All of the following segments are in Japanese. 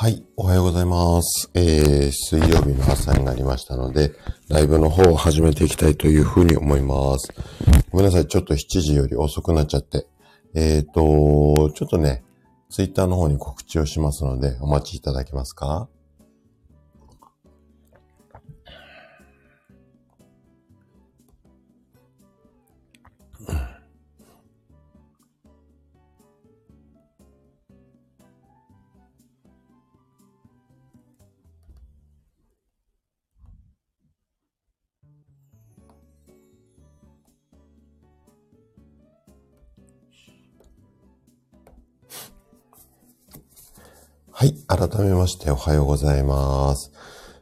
はい、おはようございます。えー、水曜日の朝になりましたので、ライブの方を始めていきたいというふうに思います。ごめんなさい、ちょっと7時より遅くなっちゃって。えーと、ちょっとね、ツイッターの方に告知をしますので、お待ちいただけますか？改めましておはようございます。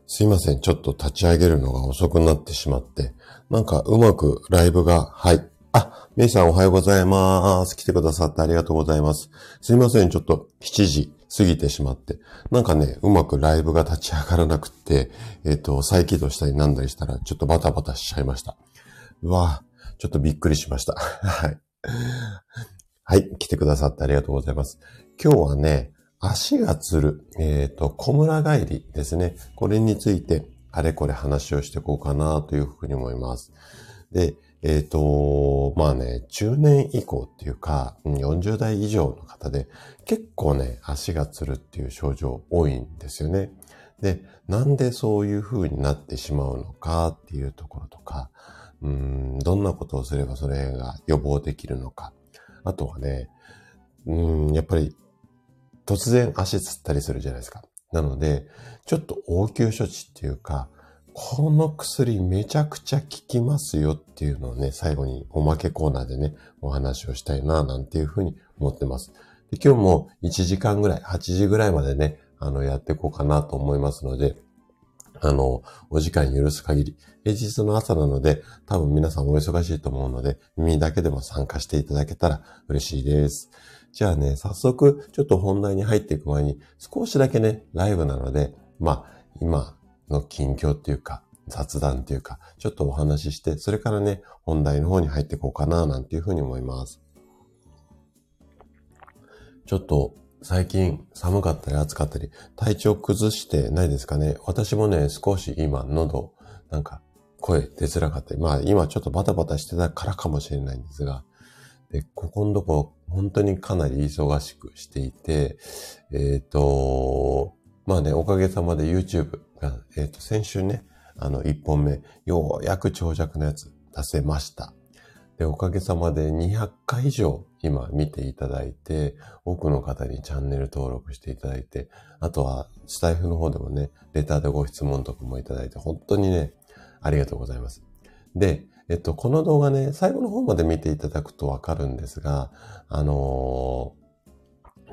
すいません。ちょっと立ち上げるのが遅くなってしまって、なんかうまくライブが、はい。あ、メイさんおはようございます。来てくださってありがとうございます。すいません。ちょっと7時過ぎてしまって、なんかね、うまくライブが立ち上がらなくって、えっ、と、再起動したりなんだりしたら、ちょっとバタバタしちゃいました。うわちょっとびっくりしました。はい。はい。来てくださってありがとうございます。今日はね、足がつる、えっ、と、小村帰りですね。これについて、あれこれ話をしていこうかなというふうに思います。で、えっ、と、まあね、中年以降っていうか、40代以上の方で、結構ね、足がつるっていう症状多いんですよね。で、なんでそういう風になってしまうのかっていうところとか、うん、どんなことをすればそれが予防できるのか。あとはね、うん、やっぱり突然足つったりするじゃないですか。なので、ちょっと応急処置っていうか、この薬めちゃくちゃ効きますよっていうのをね、最後におまけコーナーでね、お話をしたいな、なんていうふうに思ってます。で今日も1時間ぐらい、8時ぐらいまでね、あの、やっていこうかなと思いますので、あの、お時間許す限り、平日の朝なので、多分皆さんお忙しいと思うので、耳だけでも参加していただけたら嬉しいです。じゃあね、早速、ちょっと本題に入っていく前に、少しだけね、ライブなので、まあ、今の近況っていうか、雑談っていうか、ちょっとお話しして、それからね、本題の方に入っていこうかな、なんていうふうに思います。ちょっと、最近寒かったり暑かったり、体調崩してないですかね？私もね、少し今喉、なんか声出づらかったり、まあ今ちょっとバタバタしてたからかもしれないんですが、で、ここのとこ本当にかなり忙しくしていて、えっ、と、まあね、おかげさまで YouTube が、えっ、と、先週ね、あの、1本目、ようやく長尺のやつ出せました。で、おかげさまで200回以上今見ていただいて、多くの方にチャンネル登録していただいて、あとはスタイフの方でもね、レターでご質問とかもいただいて、本当にね、ありがとうございます。で、えっと、この動画ね、最後の方まで見ていただくとわかるんですが、あのー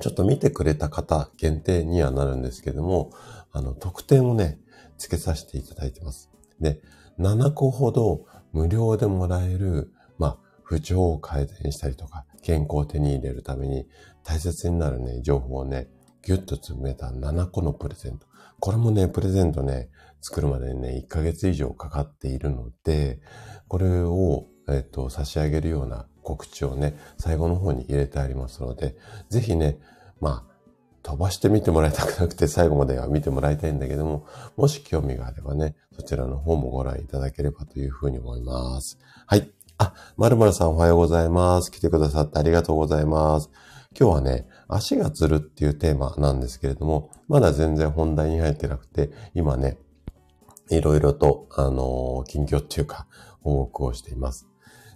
ちょっと見てくれた方限定にはなるんですけども、あの、特典をね、付けさせていただいてます。で、7個ほど無料でもらえる、まあ、不調を改善したりとか、健康を手に入れるために大切になるね、情報をね、ぎゅっと詰めた7個のプレゼント。これもね、プレゼントね、作るまでにね、1ヶ月以上かかっているので、これを、えっと、差し上げるような告知をね、最後の方に入れてありますので、ぜひね、まあ、飛ばして見てもらいたくなくて最後までは見てもらいたいんだけども、もし興味があればね、そちらの方もご覧いただければというふうに思います。はい。あ、まるまるさんおはようございます。来てくださってありがとうございます。今日はね、足がつるっていうテーマなんですけれども、まだ全然本題に入ってなくて、今ね、いろいろと、あの近況っていうか、報告をしています。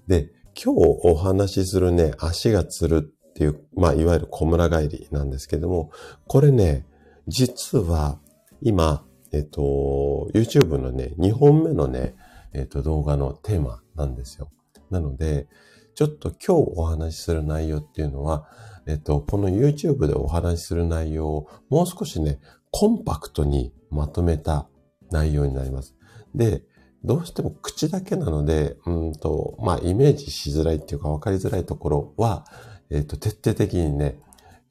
で、今日お話しするね、足がつるっていう、まあ、いわゆる小村帰りなんですけども、これね、実は、今、えっと、YouTube のね、2本目のね、えっと、動画のテーマなんですよ。なので、ちょっと今日お話しする内容っていうのは、えっと、この YouTube でお話しする内容をもう少しね、コンパクトにまとめた内容になります。で、どうしても口だけなので、うんと、まあ、イメージしづらいっていうか分かりづらいところは、えっ、と、徹底的にね、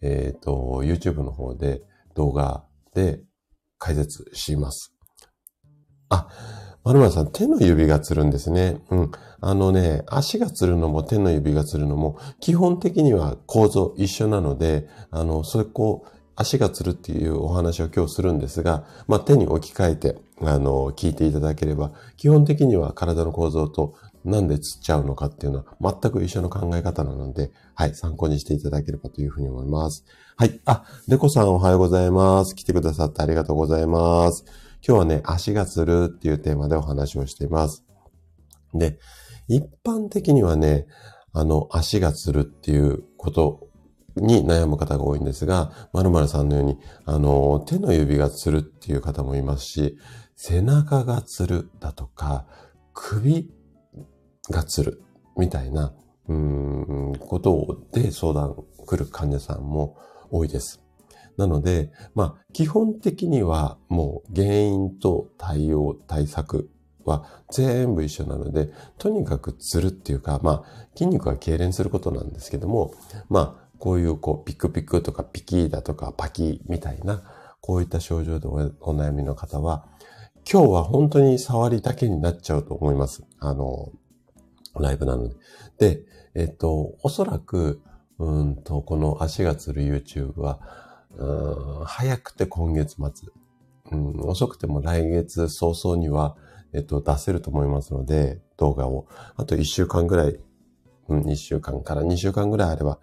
えっ、と、YouTube の方で動画で解説します。あ、まるまるさん、手の指がつるんですね。うん。あのね、足がつるのも手の指がつるのも、基本的には構造一緒なので、あの、それこう、足がつるっていうお話を今日するんですが、まあ、手に置き換えて、あの、聞いていただければ、基本的には体の構造となんでつっちゃうのかっていうのは全く一緒の考え方なので、はい、参考にしていただければというふうに思います。はい。あ、デコさんおはようございます。来てくださってありがとうございます。今日はね、足がつるっていうテーマでお話をしています。で、一般的にはね、あの、足がつるっていうことに悩む方が多いんですが、〇〇さんのように、あの、手の指がつるっていう方もいますし、背中がつるだとか、首がつるみたいな、うん、ことで相談来る患者さんも多いです。なので、まあ、基本的にはもう原因と対応、対策は全部一緒なので、とにかくつるっていうか、まあ、筋肉が痙攣することなんですけども、まあ、こういうこう、ピクピクとかピキーだとかパキーみたいな、こういった症状でお悩みの方は、今日は本当に触りだけになっちゃうと思います。あの、ライブなので。で、えっと、おそらく、うんと、この足がつる YouTube は、うん早くて今月末、うん、遅くても来月早々には、えっと、出せると思いますので、動画を。あと1週間ぐらい、うん、1週間から2週間ぐらいあれば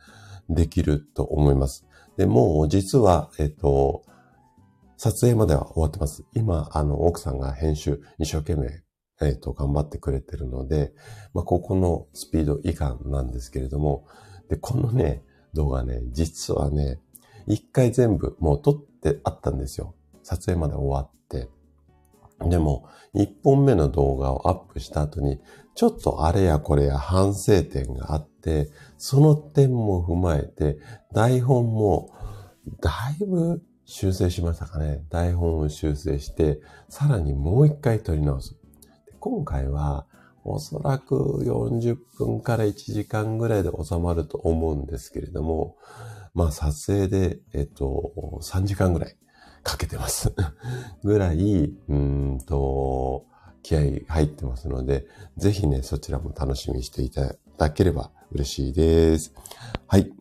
できると思います。で、もう実は、えっと、撮影までは終わってます。今、あの、奥さんが編集一生懸命、えっと、頑張ってくれてるので、まあ、ここのスピード以下なんですけれども、で、このね、動画ね、実はね、一回全部もう撮ってあったんですよ。撮影まで終わって。でも、一本目の動画をアップした後に、ちょっとあれやこれや反省点があって、その点も踏まえて、台本もだいぶ修正しましたかね。台本を修正して、さらにもう一回撮り直す。今回は、おそらく40分から1時間ぐらいで収まると思うんですけれども、まあ撮影で、えっと、3時間ぐらいかけてます ぐらい、うんと、気合入ってますので、ぜひね、そちらも楽しみにしていただければ嬉しいです。はい。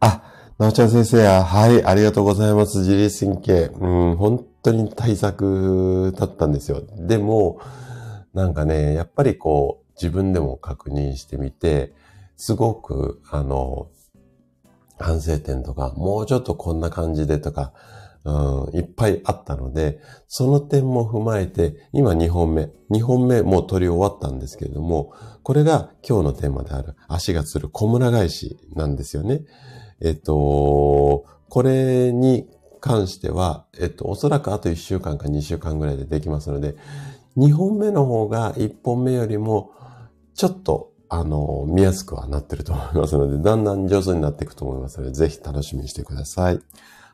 あ、なおちゃん先生や、はい、ありがとうございます。自律神経。うん、本当に対策だったんですよ。でも、なんかね、やっぱりこう、自分でも確認してみて、すごく、あの、反省点とか、もうちょっとこんな感じでとか、うん、いっぱいあったので、その点も踏まえて、今2本目。2本目もう取り終わったんですけれども、これが今日のテーマである足がつる小村返しなんですよね。えっと、これに関しては、えっと、おそらくあと1週間か2週間ぐらいでできますので、2本目の方が1本目よりも、ちょっと、あの、見やすくはなってると思いますので、だんだん上手になっていくと思いますので、ぜひ楽しみにしてください。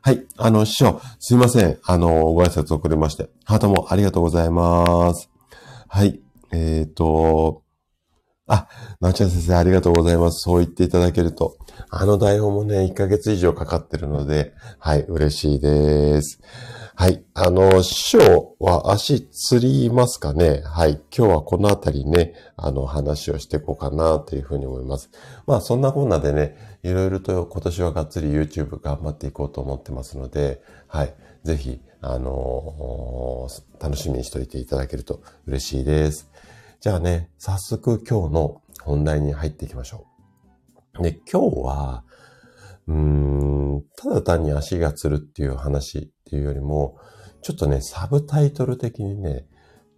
はい。あの、師匠、すいません。あの、ご挨拶遅れまして。ハートもありがとうございます。はい。えっ、ー、と、あ、なおちゃん先生ありがとうございます。そう言っていただけると。あの台本もね、1ヶ月以上かかってるので、はい、嬉しいです。はい。あの、師匠は足つりますかね？はい。今日はこのあたりね、あの、話をしていこうかなというふうに思います。まあ、そんなこんなでね、いろいろと今年はがっつり YouTube 頑張っていこうと思ってますので、はい。ぜひ、あの、楽しみにしておいていただけると嬉しいです。じゃあね、早速今日の本題に入っていきましょう。で、今日は、うん、ただ単に足がつるっていう話っていうよりも、ちょっとね、サブタイトル的にね、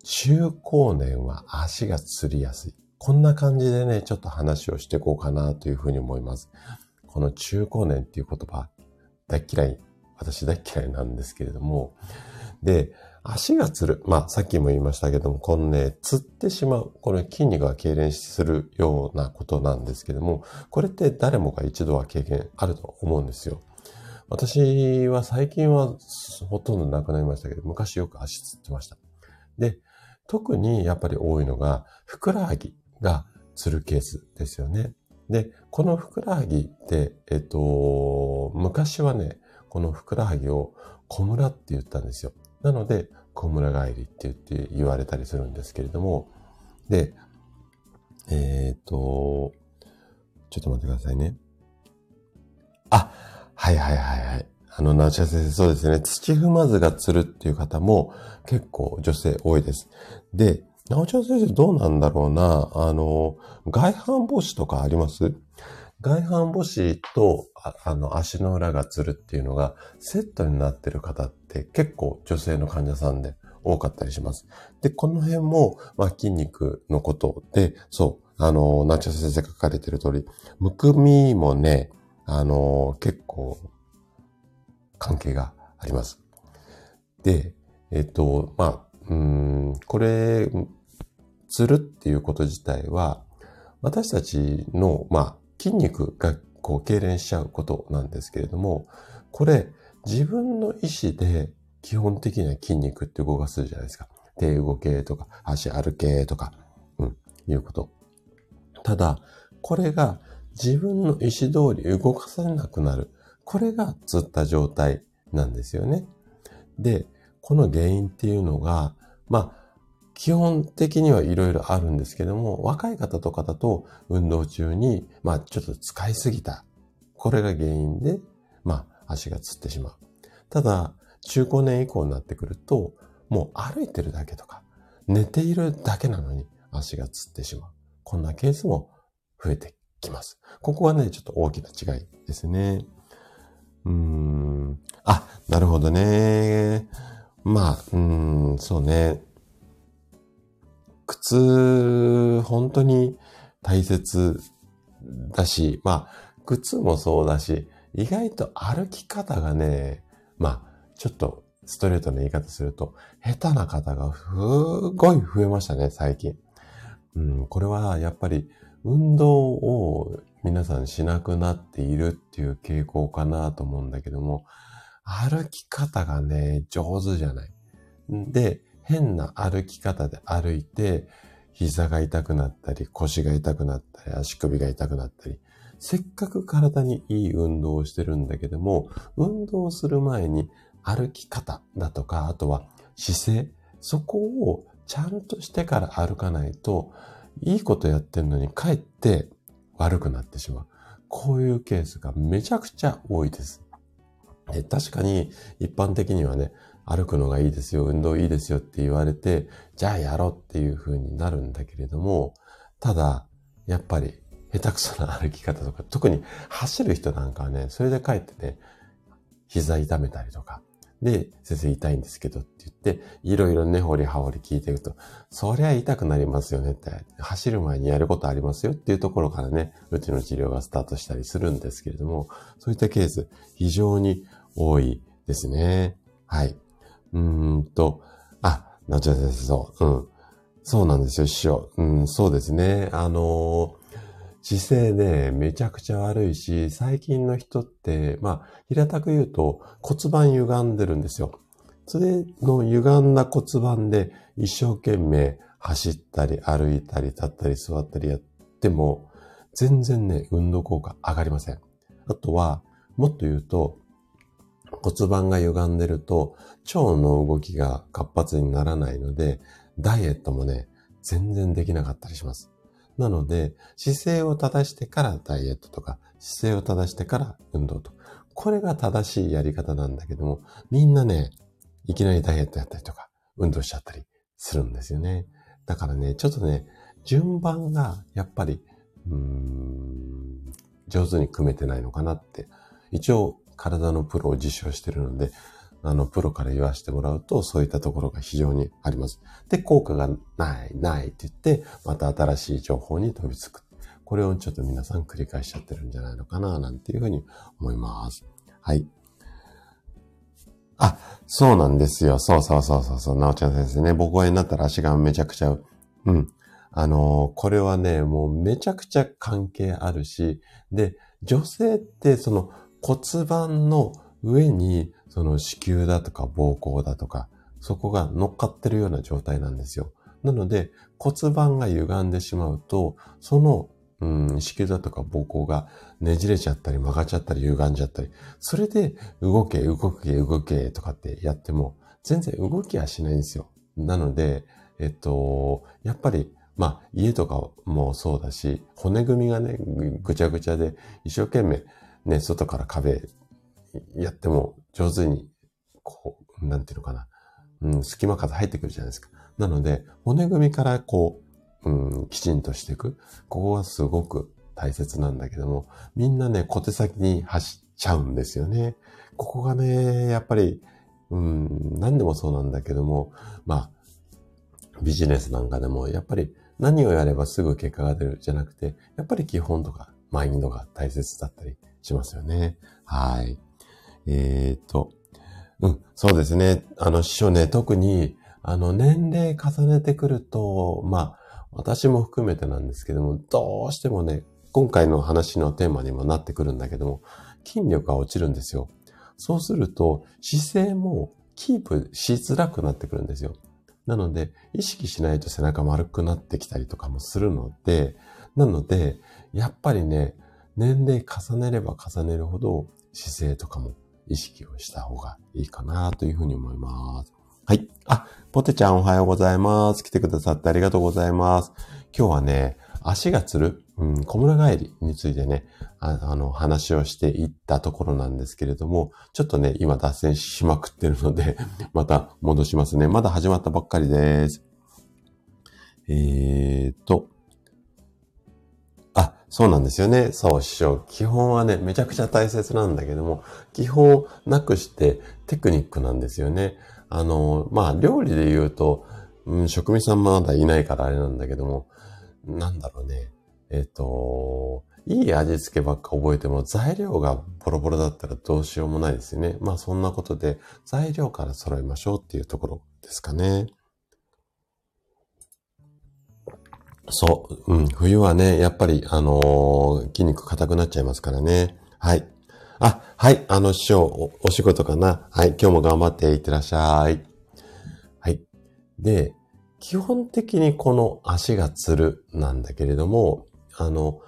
中高年は足がつりやすい。こんな感じでね、ちょっと話をしていこうかなというふうに思います。この中高年っていう言葉、大嫌い、私大嫌いなんですけれども、で、足がつる。まあ、さっきも言いましたけども、このね、つってしまう。これ筋肉が痙攣するようなことなんですけども、これって誰もが一度は経験あると思うんですよ。私は最近はほとんどなくなりましたけど、昔よく足つってました。で、特にやっぱり多いのが、ふくらはぎがつるケースですよね。で、このふくらはぎって、えっと、昔はね、このふくらはぎを小村って言ったんですよ。なので、小村帰りって言って言われたりするんですけれども、で、えっ、ー、と、ちょっと待ってくださいね。あ、はいはいはいはい。あの、ナチャ先生、そうですね。土踏まずがつるっていう方も結構女性多いです。で、なおちゃ先生どうなんだろうな。あの、外反母趾とかあります？外反母趾とあの足の裏がつるっていうのがセットになってる方って結構女性の患者さんで多かったりします。で、この辺も、まあ、筋肉のことで、そう、あの、ナチャ先生書かれてる通り、むくみもね、あの、結構関係があります。で、えっと、まあ、うん、これ、つるっていうこと自体は、私たちの、まあ、筋肉がこう、痙攣しちゃうことなんですけれども、これ、自分の意思で基本的な筋肉って動かすじゃないですか。手動けとか、足歩けとか、うん、いうこと。ただ、これが自分の意思通り動かされなくなる。これがつった状態なんですよね。で、この原因っていうのが、まあ、基本的にはいろいろあるんですけども、若い方とかだと運動中に、まあちょっと使いすぎた。これが原因で、まあ足がつってしまう。ただ、中高年以降になってくると、もう歩いてるだけとか、寝ているだけなのに足がつってしまう。こんなケースも増えてきます。ここはね、ちょっと大きな違いですね。うーん。あ、なるほどね。まあ、うん、そうね。靴、本当に大切だし、まあ、靴もそうだし、意外と歩き方がね、まあ、ちょっとストレートな言い方すると、下手な方がすごい増えましたね、最近。うん、これはやっぱり運動を皆さんしなくなっているっていう傾向かなと思うんだけども、歩き方がね、上手じゃない。で、変な歩き方で歩いて、膝が痛くなったり、腰が痛くなったり、足首が痛くなったり、せっかく体にいい運動をしてるんだけども、運動する前に歩き方だとか、あとは姿勢、そこをちゃんとしてから歩かないと、いいことやってるのにかえって悪くなってしまう。こういうケースがめちゃくちゃ多いです。確かに一般的にはね、歩くのがいいですよ、運動いいですよって言われて、じゃあやろうっていう風になるんだけれども、ただ、やっぱり下手くそな歩き方とか、特に走る人なんかはね、それで帰ってね、膝痛めたりとか、で、先生痛いんですけどって言って、いろいろ根掘り葉掘り聞いてると、そりゃ痛くなりますよねって、走る前にやることありますよっていうところからね、うちの治療がスタートしたりするんですけれども、そういったケース非常に多いですね。はい。うーんと、あ、なちゃ先生、そう、うん。そうなんですよ、師匠。うん、そうですね。あの姿勢ね、めちゃくちゃ悪いし、最近の人って、まあ、平たく言うと骨盤歪んでるんですよ。それの歪んだ骨盤で一生懸命走ったり歩いたり立ったり座ったりやっても、全然ね、運動効果上がりません。あとは、もっと言うと、骨盤が歪んでると、腸の動きが活発にならないので、ダイエットもね、全然できなかったりします。なので、姿勢を正してからダイエットとか、姿勢を正してから運動と。これが正しいやり方なんだけども、みんなね、いきなりダイエットやったりとか、運動しちゃったりするんですよね。だからね、ちょっとね、順番がやっぱり、うーん、上手に組めてないのかなって。一応、体のプロを自称してるので、あの、プロから言わせてもらうと、そういったところが非常にあります。で、効果がない、ないって言って、また新しい情報に飛びつく。これをちょっと皆さん繰り返しちゃってるんじゃないのかな、なんていうふうに思います。はい。あ、そうなんですよ。そうそうそうそうそう。なおちゃん先生ね、僕はになったら足がめちゃくちゃ、うん。あのー、これはね、もうめちゃくちゃ関係あるし、で、女性ってその骨盤の上にその子宮だとか膀胱だとか、そこが乗っかってるような状態なんですよ。なので骨盤が歪んでしまうと、その、うん、子宮だとか膀胱がねじれちゃったり曲がっちゃったり歪んじゃったり、それで動け、動け、動けとかってやっても、全然動きはしないんですよ。なので、えっと、やっぱりまあ、家とかもそうだし、骨組みがね、ぐちゃぐちゃで、一生懸命ね、外から壁やっても上手に、こう、なんていうのかな。うん、隙間風入ってくるじゃないですか。なので、骨組みからこう、うん、きちんとしていく。ここはすごく大切なんだけども、みんなね、小手先に走っちゃうんですよね。ここがね、やっぱり、うん、何でもそうなんだけども、まあ、ビジネスなんかでも、やっぱり何をやればすぐ結果が出るじゃなくて、やっぱり基本とかマインドが大切だったりしますよね。はい。えっ、ー、と、うん、そうですね。あの、師匠ね、特に、あの、年齢重ねてくると、まあ、私も含めてなんですけども、どうしてもね、今回の話のテーマにもなってくるんだけども、筋力が落ちるんですよ。そうすると、姿勢もキープしづらくなってくるんですよ。なので、意識しないと背中丸くなってきたりとかもするので、なので、やっぱりね、年齢重ねれば重ねるほど姿勢とかも意識をした方がいいかなというふうに思います。はい。あ、ポテちゃんおはようございます。来てくださってありがとうございます。今日はね、足がつる、うん、小村帰りについてね、ああの、話をしていったところなんですけれども、ちょっとね、今脱線しまくってるので、また戻しますね。まだ始まったばっかりです。えーと、そうなんですよね。そう、師匠。基本はね、めちゃくちゃ大切なんだけども、基本なくしてテクニックなんですよね。あの、まあ、料理で言うと、うん、職人さんまだいないからあれなんだけども、なんだろうね。えっ、と、いい味付けばっか覚えても材料がボロボロだったらどうしようもないですよね。まあそんなことで材料から揃えましょうっていうところですかね。そう。うん。冬はね、やっぱり、あのー、筋肉硬くなっちゃいますからね。はい。あ、はい。あの、師匠お、お仕事かな？はい。今日も頑張っていってらっしゃい。はい。で、基本的にこの足がつるなんだけれども、あの、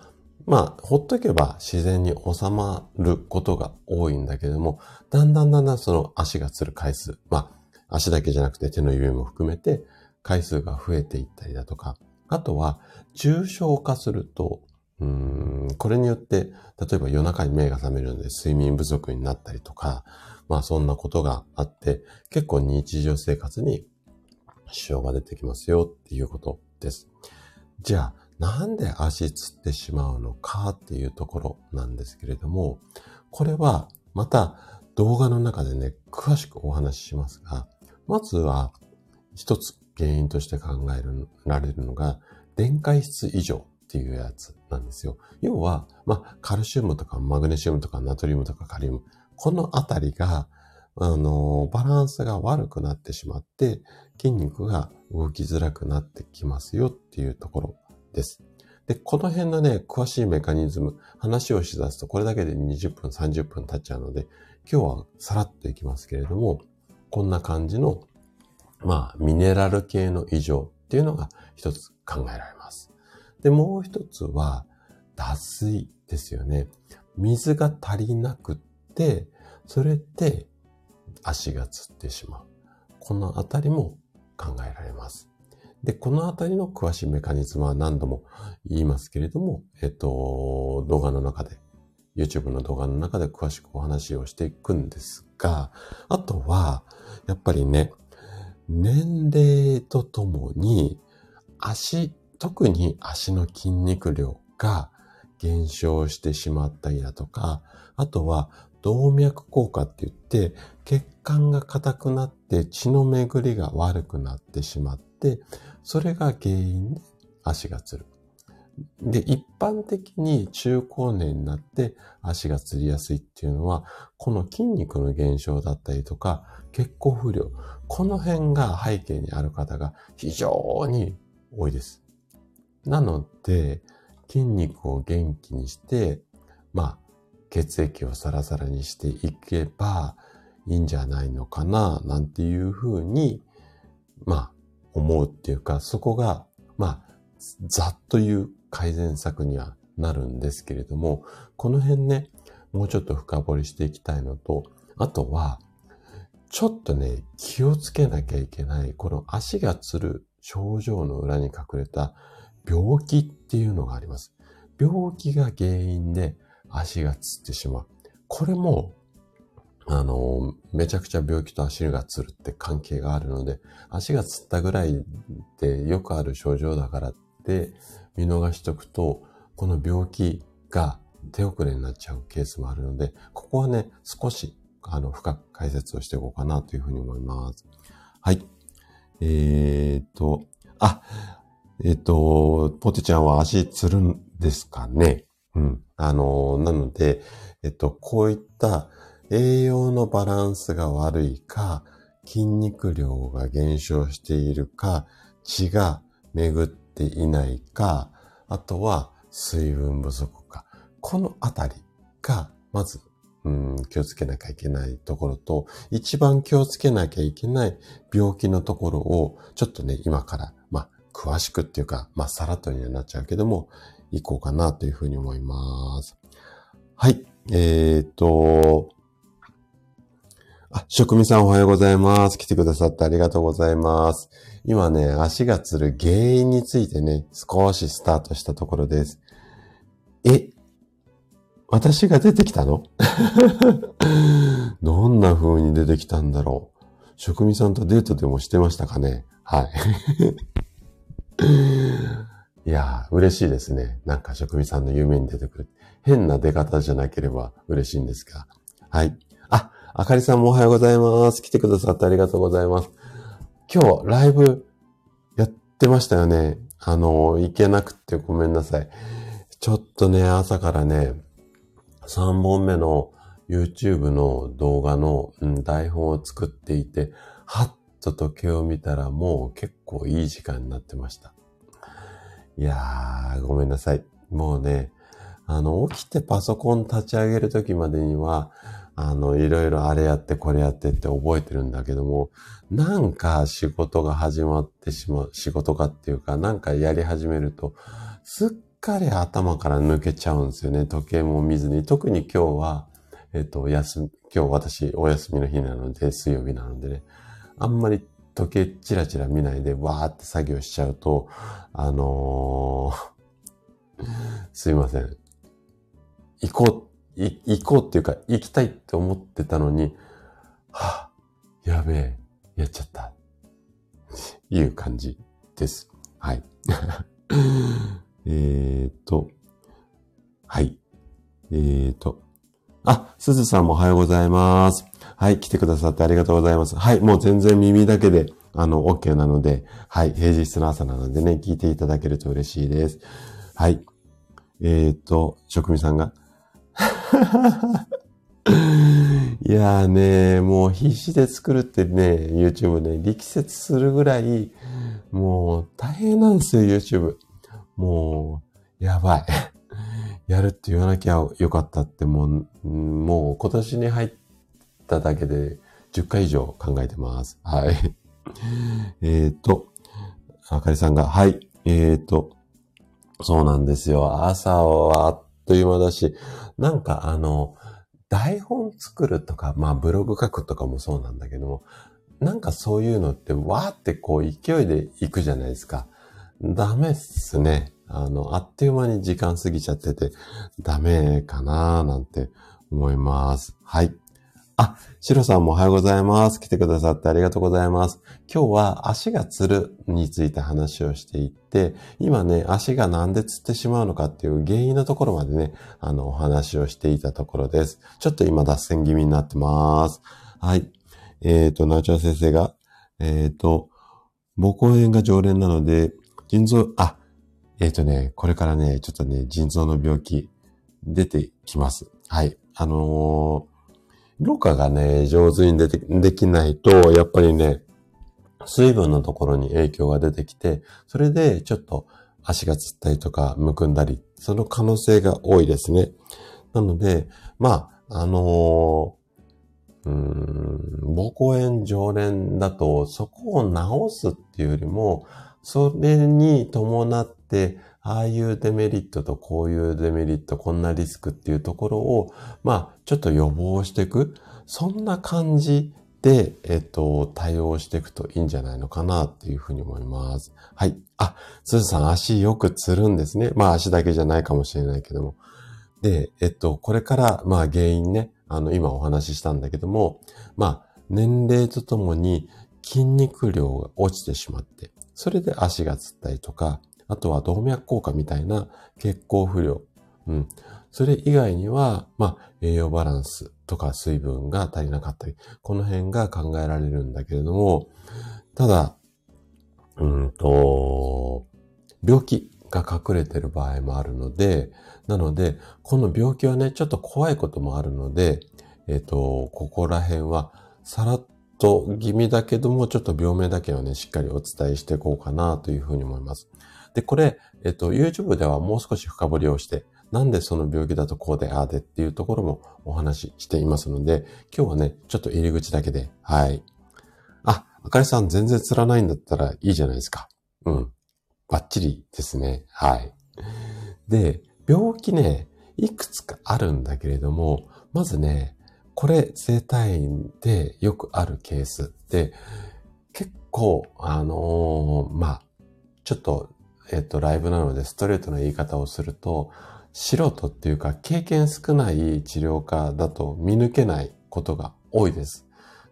まあ、ほっとけば自然に収まることが多いんだけれども、だんだんだんだんその足がつる回数、まあ、足だけじゃなくて手の指も含めて回数が増えていったりだとか、あとは重症化すると、うん、これによって、例えば夜中に目が覚めるので睡眠不足になったりとか、まあそんなことがあって、結構日常生活に支障が出てきますよっていうことです。じゃあ、なんで足つってしまうのかっていうところなんですけれども、これはまた動画の中でね、詳しくお話ししますが、まずは一つ原因として考えられるのが、電解質異常っていうやつなんですよ。要は、まあ、カルシウムとかマグネシウムとかナトリウムとかカリウム、このあたりがあの、バランスが悪くなってしまって、筋肉が動きづらくなってきますよっていうところです。で、この辺のね、詳しいメカニズム、話をしだすとこれだけで20分、30分経っちゃうので、今日はさらっといきますけれども、こんな感じの、まあ、ミネラル系の異常っていうのが一つ考えられます。で、もう一つは、脱水ですよね。水が足りなくって、それって足がつってしまう。このあたりも考えられます。で、このあたりの詳しいメカニズムは何度も言いますけれども、えっと、動画の中で、YouTube の動画の中で詳しくお話をしていくんですが、あとは、やっぱりね、年齢とともに、足、特に足の筋肉量が減少してしまったりだとか、あとは動脈硬化って言って、血管が硬くなって血の巡りが悪くなってしまって、それが原因で足がつる。で、一般的に中高年になって足がつりやすいっていうのは、この筋肉の減少だったりとか、血行不良、この辺が背景にある方が非常に多いです。なので、筋肉を元気にして、まあ、血液をサラサラにしていけばいいんじゃないのかな、なんていうふうに、まあ、思うっていうか、そこが、まあ、ざっという改善策にはなるんですけれども、この辺ね、もうちょっと深掘りしていきたいのと、あとは、ちょっとね、気をつけなきゃいけない、この足がつる症状の裏に隠れた病気っていうのがあります。病気が原因で足がつってしまう。これもあの、めちゃくちゃ病気と足がつるって関係があるので、足がつったぐらいでよくある症状だからって見逃しとくと、この病気が手遅れになっちゃうケースもあるので、ここはね、少し、あの、深く解説をしていこうかなというふうに思います。はい。えー、っと、あ、えー、っと、ポテちゃんは足つるんですかね？うん。あの、なので、えっと、こういった栄養のバランスが悪いか、筋肉量が減少しているか、血が巡っていないか、あとは水分不足か。このあたりが、まず、うん、気をつけなきゃいけないところと、一番気をつけなきゃいけない病気のところを、ちょっとね、今から、まあ、詳しくっていうか、まあ、さらっとになっちゃうけども、行こうかなというふうに思います。はい。えっ、と、あ、職味さんおはようございます。来てくださってありがとうございます。今ね、足がつる原因についてね、少しスタートしたところです。え、私が出てきたの？どんな風に出てきたんだろう？職味さんとデートでもしてましたかね？はい。いやー、嬉しいですね。なんか職味さんの夢に出てくる。変な出方じゃなければ嬉しいんですが。はい。あ、あかりさんもおはようございます。来てくださってありがとうございます。今日、ライブやってましたよね。あの、行けなくてごめんなさい。ちょっとね、朝からね、3本目の YouTube の動画の、台本を作っていて、はっと時計を見たらもう結構いい時間になってました。いやー、ごめんなさい。もうね、あの、起きてパソコン立ち上げるときまでには、あの、いろいろあれやってこれやってって覚えてるんだけども、なんか仕事が始まってしまう、仕事がっていうか、なんかやり始めると、すっかり頭から抜けちゃうんですよね。時計も見ずに。特に今日は、えっと、休み、今日私お休みの日なので、水曜日なのでね、あんまり時計チラチラ見ないでわーって作業しちゃうと、あのー、すいません。行こう行こうっていうか、行きたいって思ってたのに、はぁ、やべえ、やっちゃった。いう感じです。はい。えっと、はい。えーと、あ、すずさんもおはようございます。はい、来てくださってありがとうございます。はい、もう全然耳だけで、あの、OK なので、はい、平日の朝なのでね、聞いていただけると嬉しいです。はい。えっ、と、職味さんが、いやーね、もう必死で作るってね、YouTube ね、力説するぐらい、もう大変なんですよ、YouTube。もう、やばい。やるって言わなきゃよかったってもう、もう今年に入っただけで10回以上考えてます。はい。えっと、あかりさんが、はい。えっ、ー、と、そうなんですよ。朝はあっという間だし、なんかあの、台本作るとか、まあブログ書くとかもそうなんだけども、なんかそういうのってわーってこう勢いで行くじゃないですか。ダメっすね。あの、あっという間に時間過ぎちゃってて、ダメかなーなんて思います。はい。あ、シロさんもおはようございます。来てくださってありがとうございます。今日は足がつるについて話をしていって、今ね、足がなんでつってしまうのかっていう原因のところまでね、あの、お話をしていたところです。ちょっと今脱線気味になってます。はい。えっ、ー、と、ナチュラ先生が、えっ、ー、と、母胱炎が常連なので、腎臓、あ、えっ、ー、とね、これからね、ちょっとね、腎臓の病気出てきます。はい。あのーろ過がね、上手にでできないと、やっぱりね、水分のところに影響が出てきて、それでちょっと足がつったりとか、むくんだり、その可能性が多いですね。なので、まあ、あのー、うん、膀胱炎常連だと、そこを治すっていうよりも、それに伴って、ああいうデメリットとこういうデメリット、こんなリスクっていうところを、まあ、ちょっと予防していく。そんな感じで、えっと、対応していくといいんじゃないのかなっていうふうに思います。はい。あ、すずさん足よくつるんですね。まあ足だけじゃないかもしれないけども。で、えっと、これから、まあ原因ね、あの、今お話ししたんだけども、まあ、年齢とともに筋肉量が落ちてしまって、それで足がつったりとか、あとは動脈硬化みたいな血行不良。うん。それ以外には、まあ、栄養バランスとか水分が足りなかったり、この辺が考えられるんだけれども、ただ、うんと、病気が隠れてる場合もあるので、なので、この病気はね、ちょっと怖いこともあるので、えっ、ー、と、ここら辺は、さらっと気味だけども、ちょっと病名だけはね、しっかりお伝えしていこうかなというふうに思います。で、これ、えっ、と、YouTube ではもう少し深掘りをして、なんでその病気だとこうでああでっていうところもお話ししていますので、今日はね、ちょっと入り口だけで、はい。あ、あかりさん全然釣らないんだったらいいじゃないですか。うん。バッチリですね。はい。で、病気ね、いくつかあるんだけれども、まずね、これ生体院でよくあるケースで、結構、あのー、まあ、ちょっと、えっと、ライブなのでストレートな言い方をすると、素人っていうか経験少ない治療家だと見抜けないことが多いです。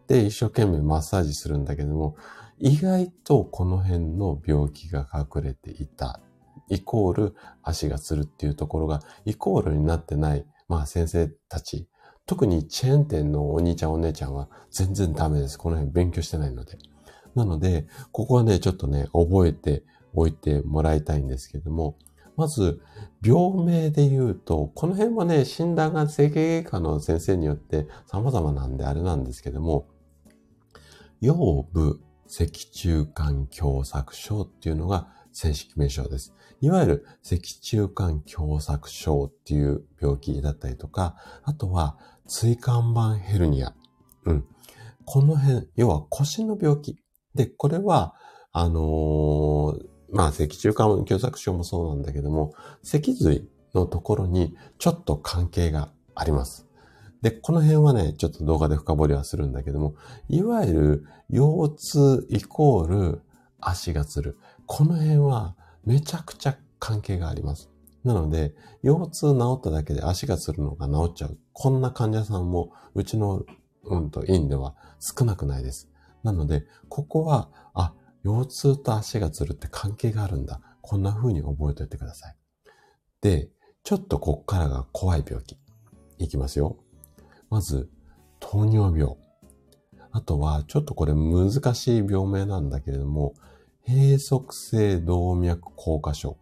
で、一生懸命マッサージするんだけども、意外とこの辺の病気が隠れていた。イコール足がつるっていうところがイコールになってない、まあ先生たち。特にチェーン店のお兄ちゃんお姉ちゃんは全然ダメです。この辺勉強してないので。なので、ここはね、ちょっとね、覚えておいてもらいたいんですけども、まず、病名で言うと、この辺はね、診断が整形外科の先生によって様々なんであれなんですけども、腰部脊柱管狭窄症っていうのが正式名称です。いわゆる脊柱管狭窄症っていう病気だったりとか、あとは椎間板ヘルニア。うん。この辺、要は腰の病気。で、これは、あのー、まあ、脊柱管狭窄症もそうなんだけども、脊髄のところにちょっと関係があります。で、この辺はね、ちょっと動画で深掘りはするんだけども、いわゆる腰痛イコール足がつる。この辺はめちゃくちゃ関係があります。なので、腰痛治っただけで足がつるのが治っちゃう。こんな患者さんもうちの、うんと、院では少なくないです。なので、ここは、あ、腰痛と足がつるって関係があるんだ。こんな風に覚えておいてください。で、ちょっとこっからが怖い病気。いきますよ。まず、糖尿病。あとは、ちょっとこれ難しい病名なんだけれども、閉塞性動脈硬化症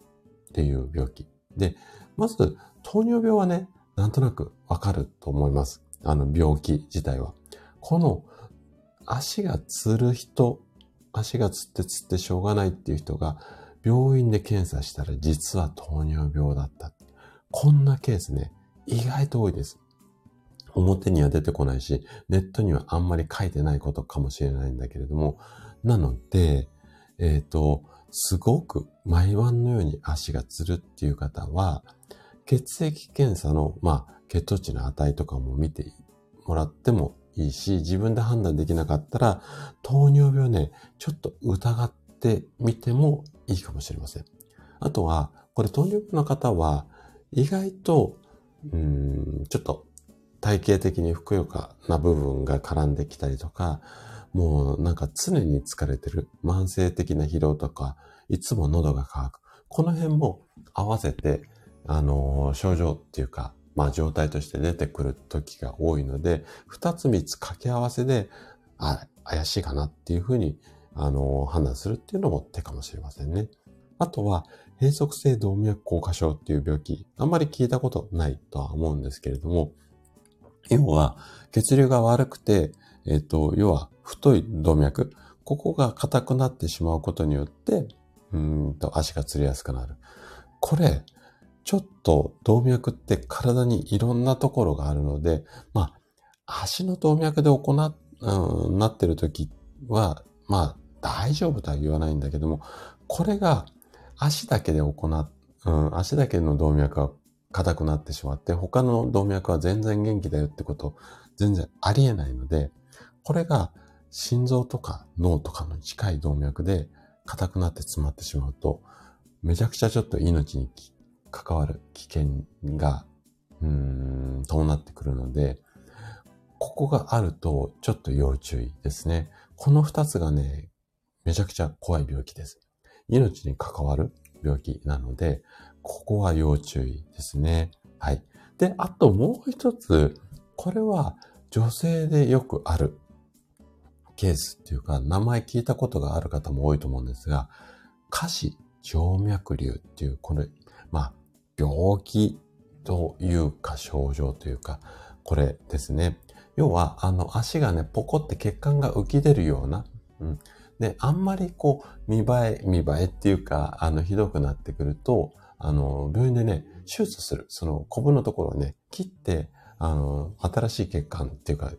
っていう病気。で、まず、糖尿病はね、なんとなくわかると思います。あの、病気自体は。この、足がつる人、足がつってつってしょうがないっていう人が、病院で検査したら実は糖尿病だった。こんなケースね、意外と多いです。表には出てこないし、ネットにはあんまり書いてないことかもしれないんだけれども、なので、えっ、ー、と、すごく毎晩のように足がつるっていう方は、血液検査の、まあ、血糖値の値とかも見てもらってもいいし、自分で判断できなかったら、糖尿病ね、ちょっと疑ってみてもいいかもしれません。あとは、これ糖尿病の方は、意外と、うん、ちょっと体型的にふくよかな部分が絡んできたりとか、もうなんか常に疲れてる、慢性的な疲労とか、いつも喉が渇く。この辺も合わせて、あのー、症状っていうか、まあ状態として出てくる時が多いので、二つ三つ掛け合わせで、あ、怪しいかなっていうふうに、あのー、判断するっていうのも手かもしれませんね。あとは、閉塞性動脈硬化症っていう病気、あんまり聞いたことないとは思うんですけれども、要は、血流が悪くて、えっ、ー、と、要は、太い動脈、ここが硬くなってしまうことによって、うんと、足がつりやすくなる。これ、ちょっと動脈って体にいろんなところがあるので、まあ、足の動脈で行っ、うん、なってる時は、まあ、大丈夫とは言わないんだけども、これが足だけで行っ、うん、足だけの動脈が硬くなってしまって、他の動脈は全然元気だよってこと、全然ありえないので、これが心臓とか脳とかの近い動脈で硬くなって詰まってしまうと、めちゃくちゃちょっと命に関わる危険が、うーん、伴ってくるので、ここがあるとちょっと要注意ですね。この二つがね、めちゃくちゃ怖い病気です。命に関わる病気なので、ここは要注意ですね。はい。で、あともう一つ、これは女性でよくあるケースっていうか、名前聞いたことがある方も多いと思うんですが、下肢静脈瘤っていう、これ、まあ、病気というか症状というか、これですね。要は、あの、足がね、ポコって血管が浮き出るような、うん。で、あんまりこう、見栄え、見栄えっていうか、あの、ひどくなってくると、あの、病院でね、手術する。その、コブのところをね、切って、あの、新しい血管っていうか、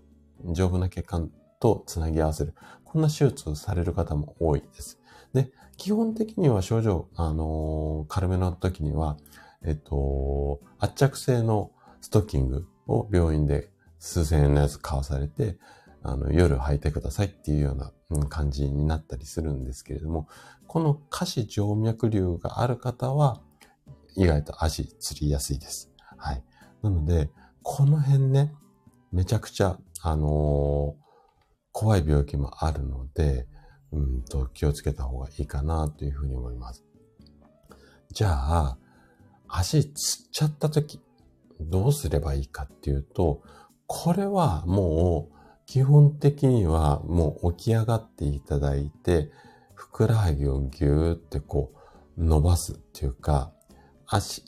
丈夫な血管とつなぎ合わせる。こんな手術をされる方も多いです。で、基本的には症状、あの軽めの時には、えっと、圧着性のストッキングを病院で数千円のやつ買わされて、あの、夜履いてくださいっていうような感じになったりするんですけれども、この下肢静脈瘤がある方は、意外と足つりやすいです。はい。なので、この辺ね、めちゃくちゃ、あのー、怖い病気もあるので、うんと気をつけた方がいいかなというふうに思います。じゃあ、足つっちゃった時、どうすればいいかっていうと、これはもう基本的にはもう起き上がっていただいて、ふくらはぎをぎゅーってこう伸ばすっていうか、足、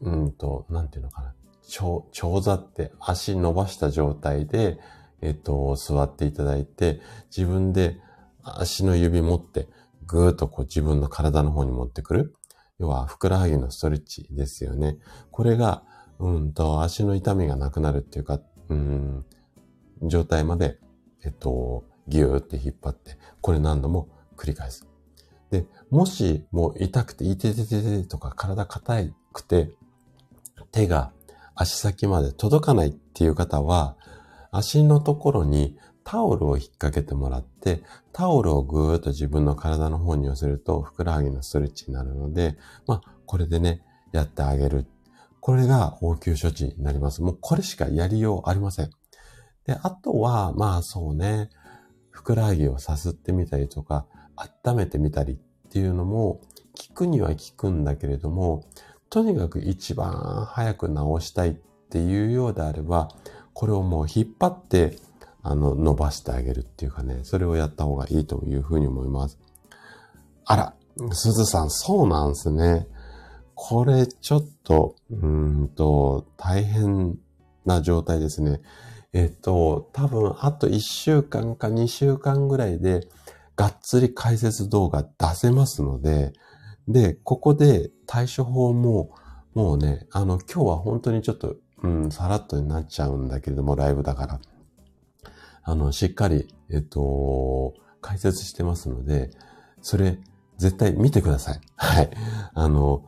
うんと、なんていうのかな。長、長座って足伸ばした状態で、えっと、座っていただいて、自分で足の指持って、ぐーっとこう自分の体の方に持ってくる。要は、ふくらはぎのストレッチですよね。これが、うんと、足の痛みがなくなるっていうか、うん、状態まで、えっと、ぎゅーって引っ張って、これ何度も繰り返す。で、もし、もう痛くて、いててててとか体硬くて、手が足先まで届かないっていう方は、足のところにタオルを引っ掛けてもらって、タオルをぐーっと自分の体の方に寄せると、ふくらはぎのストレッチになるので、まあ、これでね、やってあげる。これが応急処置になります。もうこれしかやりようありません。で、あとは、まあそうね、ふくらはぎをさすってみたりとか、温めてみたりっていうのも、効くには効くんだけれども、とにかく一番早く治したいっていうようであれば、これをもう引っ張って、あの、伸ばしてあげるっていうかね、それをやった方がいいというふうに思います。あら、すずさん、そうなんですね。これ、ちょっと、うんと、大変な状態ですね。えっと、多分、あと1週間か2週間ぐらいで、がっつり解説動画出せますので、で、ここで対処法も、もうね、あの、今日は本当にちょっとうん、さらっとになっちゃうんだけれども、ライブだから。あの、しっかり、えっと、解説してますので、それ、絶対見てください。はい。あの、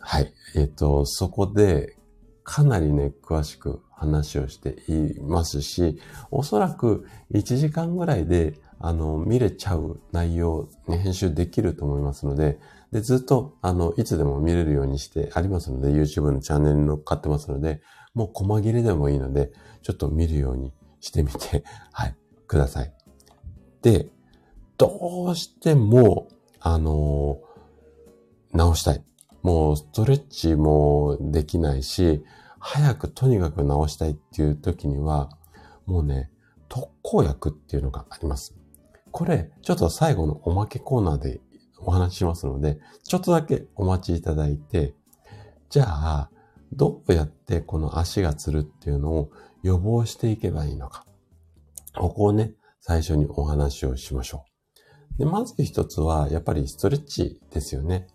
はい。えっと、そこで、かなりね、詳しく話をしていますし、おそらく1時間ぐらいで、あの、見れちゃう内容、ね、編集できると思いますので、で、ずっと、あの、いつでも見れるようにしてありますので、YouTube のチャンネルに乗っかってますので、もう細切れでもいいので、ちょっと見るようにしてみて、はい、ください。で、どうしても、あの直したい。もうストレッチもできないし、早くとにかく直したいっていう時には、もうね、特効薬っていうのがあります。これ、ちょっと最後のおまけコーナーでお話ししますので、ちょっとだけお待ちいただいて、じゃあ、どうやってこの足がつるっていうのを予防していけばいいのか。ここをね、最初にお話をしましょう。で、まず一つは、やっぱりストレッチですよね。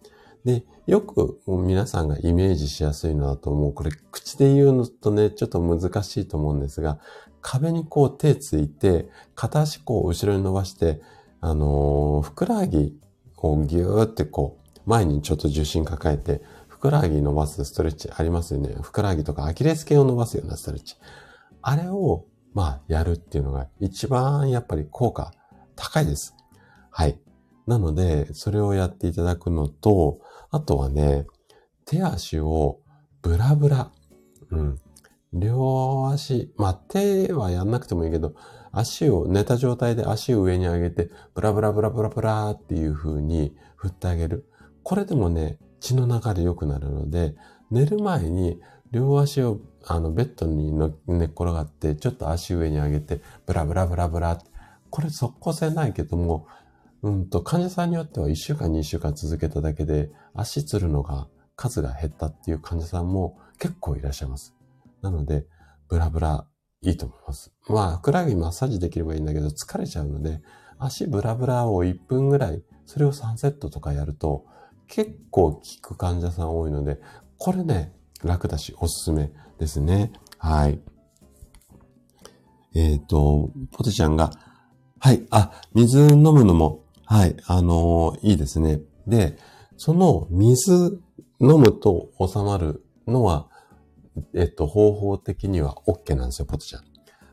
で、よく皆さんがイメージしやすいのだと思う。これ、口で言うのとね、ちょっと難しいと思うんですが、壁にこう手ついて、片足こう後ろに伸ばして、あのー、ふくらはぎこうギューってこう、前にちょっと重心抱えて、ふくらはぎ伸ばすストレッチありますよね。ふくらはぎとかアキレス腱を伸ばすようなストレッチ。あれを、まあ、やるっていうのが一番やっぱり効果高いです。はい。なので、それをやっていただくのと、あとはね、手足をブラブラ、うん。両足、まあ、手はやんなくてもいいけど、足を、寝た状態で足を上に上げて、ブラブラブラブラブラっていう風に振ってあげる。これでもね、血の流れ良くなるので、寝る前に両足をあのベッドに寝っ転がって、ちょっと足上に上げて、ブラブラブラブラ。これ即効性ないけども、うんと、患者さんによっては1週間2週間続けただけで、足つるのが数が減ったっていう患者さんも結構いらっしゃいます。なので、ブラブラいいと思います。まあ、ふくらはぎマッサージできればいいんだけど、疲れちゃうので、足ブラブラを1分ぐらい、それを3セットとかやると、結構効く患者さん多いので、これね、楽だしおすすめですね。はい。えっ、ー、と、ポテちゃんが、はい、あ、水飲むのも、はい、あのー、いいですね。で、その水飲むと収まるのは、えっと、方法的には OK なんですよ、ポテちゃん。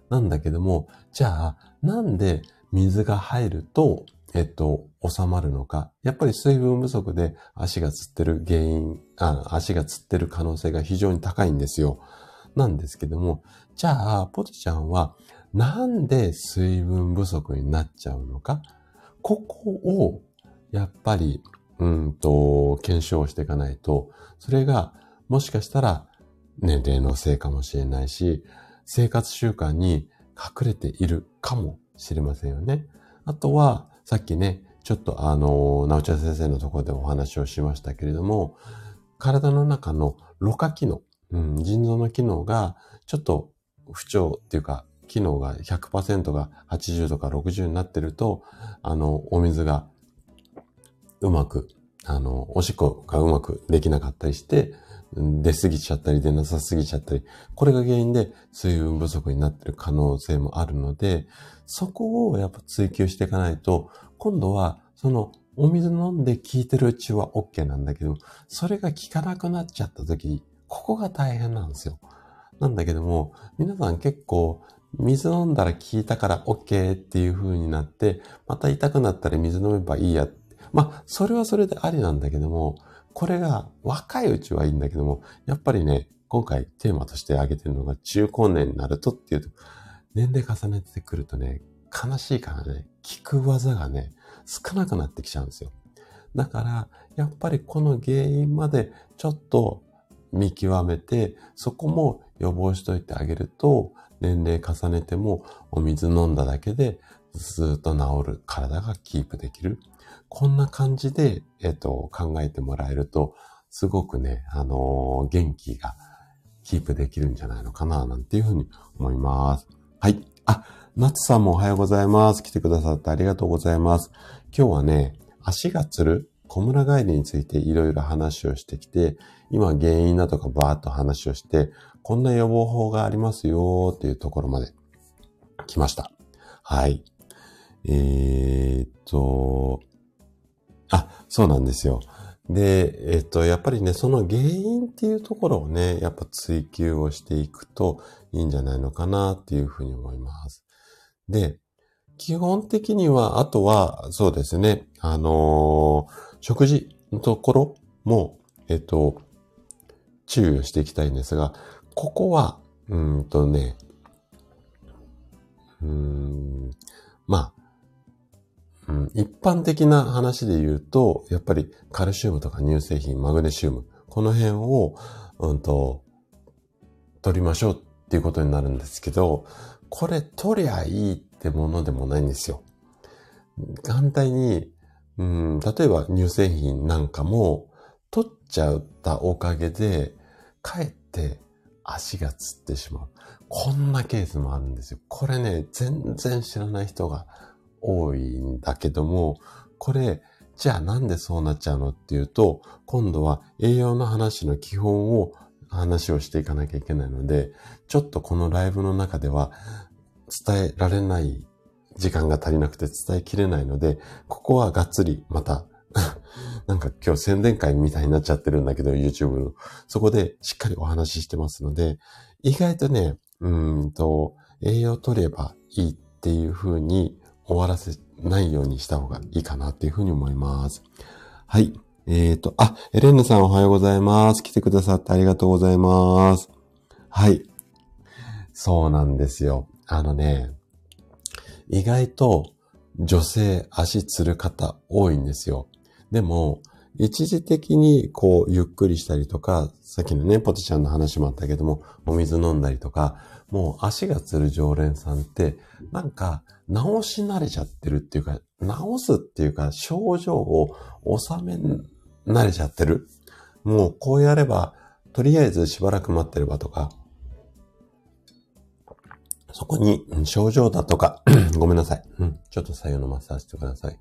なんだけども、じゃあ、なんで水が入ると、えっと、収まるのか。やっぱり水分不足で足がつってる原因、あ足がつってる可能性が非常に高いんですよ。なんですけども、じゃあ、ポテちゃんは、なんで水分不足になっちゃうのか？ここを、やっぱり、うんと、検証していかないと、それが、もしかしたら、年齢のせいかもしれないし、生活習慣に隠れているかもしれませんよね。あとは、さっきね、ちょっとあの、なおちゃん先生のところでお話をしましたけれども、体の中のろ過機能、うん、腎臓の機能がちょっと不調っていうか、機能が100%が80とか60になってると、あの、お水がうまく、あの、おしっこがうまくできなかったりして、出過ぎちゃったり出なさすぎちゃったり、これが原因で水分不足になってる可能性もあるので、そこをやっぱ追求していかないと、今度はそのお水飲んで効いてるうちは OK なんだけど、それが効かなくなっちゃった時、ここが大変なんですよ。なんだけども、皆さん結構水飲んだら効いたから OK っていう風になって、また痛くなったら水飲めばいいや。まあ、それはそれでありなんだけども、これが若いうちはいいんだけども、やっぱりね、今回テーマとして挙げてるのが中高年になるとっていうと、年齢重ねてくるとね、悲しいからね、聞く技がね、少なくなってきちゃうんですよ。だから、やっぱりこの原因までちょっと見極めて、そこも予防しといてあげると、年齢重ねてもお水飲んだだけでずっと治る体がキープできる。こんな感じで、えっと、考えてもらえると、すごくね、あのー、元気がキープできるんじゃないのかな、なんていうふうに思います。はい。あ、夏さんもおはようございます。来てくださってありがとうございます。今日はね、足がつる小村帰りについていろいろ話をしてきて、今原因だとかバーっと話をして、こんな予防法がありますよっていうところまで来ました。はい。えー、っと、あ、そうなんですよ。で、えっと、やっぱりね、その原因っていうところをね、やっぱ追求をしていくといいんじゃないのかなっていうふうに思います。で、基本的には、あとは、そうですね、あのー、食事のところも、えっと、注意をしていきたいんですが、ここは、うんとね、うん、まあ、うん、一般的な話で言うと、やっぱりカルシウムとか乳製品、マグネシウム、この辺を、うんと、取りましょうっていうことになるんですけど、これ取りゃいいってものでもないんですよ。反対に、うん、例えば乳製品なんかも取っちゃったおかげで、かえって足がつってしまう。こんなケースもあるんですよ。これね、全然知らない人が多いんだけども、これ、じゃあなんでそうなっちゃうのっていうと、今度は栄養の話の基本を話をしていかなきゃいけないので、ちょっとこのライブの中では伝えられない時間が足りなくて伝えきれないので、ここはがっつりまた なんか今日宣伝会みたいになっちゃってるんだけど、YouTube の。そこでしっかりお話ししてますので、意外とね、うんと、栄養取ればいいっていう風に終わらせないようにした方がいいかなっていうふうに思います。はい。えっ、ー、と、あ、エレンヌさんおはようございます。来てくださってありがとうございます。はい。そうなんですよ。あのね、意外と女性足つる方多いんですよ。でも、一時的にこうゆっくりしたりとか、さっきのね、ポテちゃんの話もあったけども、お水飲んだりとか、もう足がつる常連さんって、なんか直し慣れちゃってるっていうか、直すっていうか、症状を収め慣れちゃってる。もうこうやれば、とりあえずしばらく待ってればとか、そこに症状だとか ごめんなさい。うん、ちょっと左右のマッサージしてください。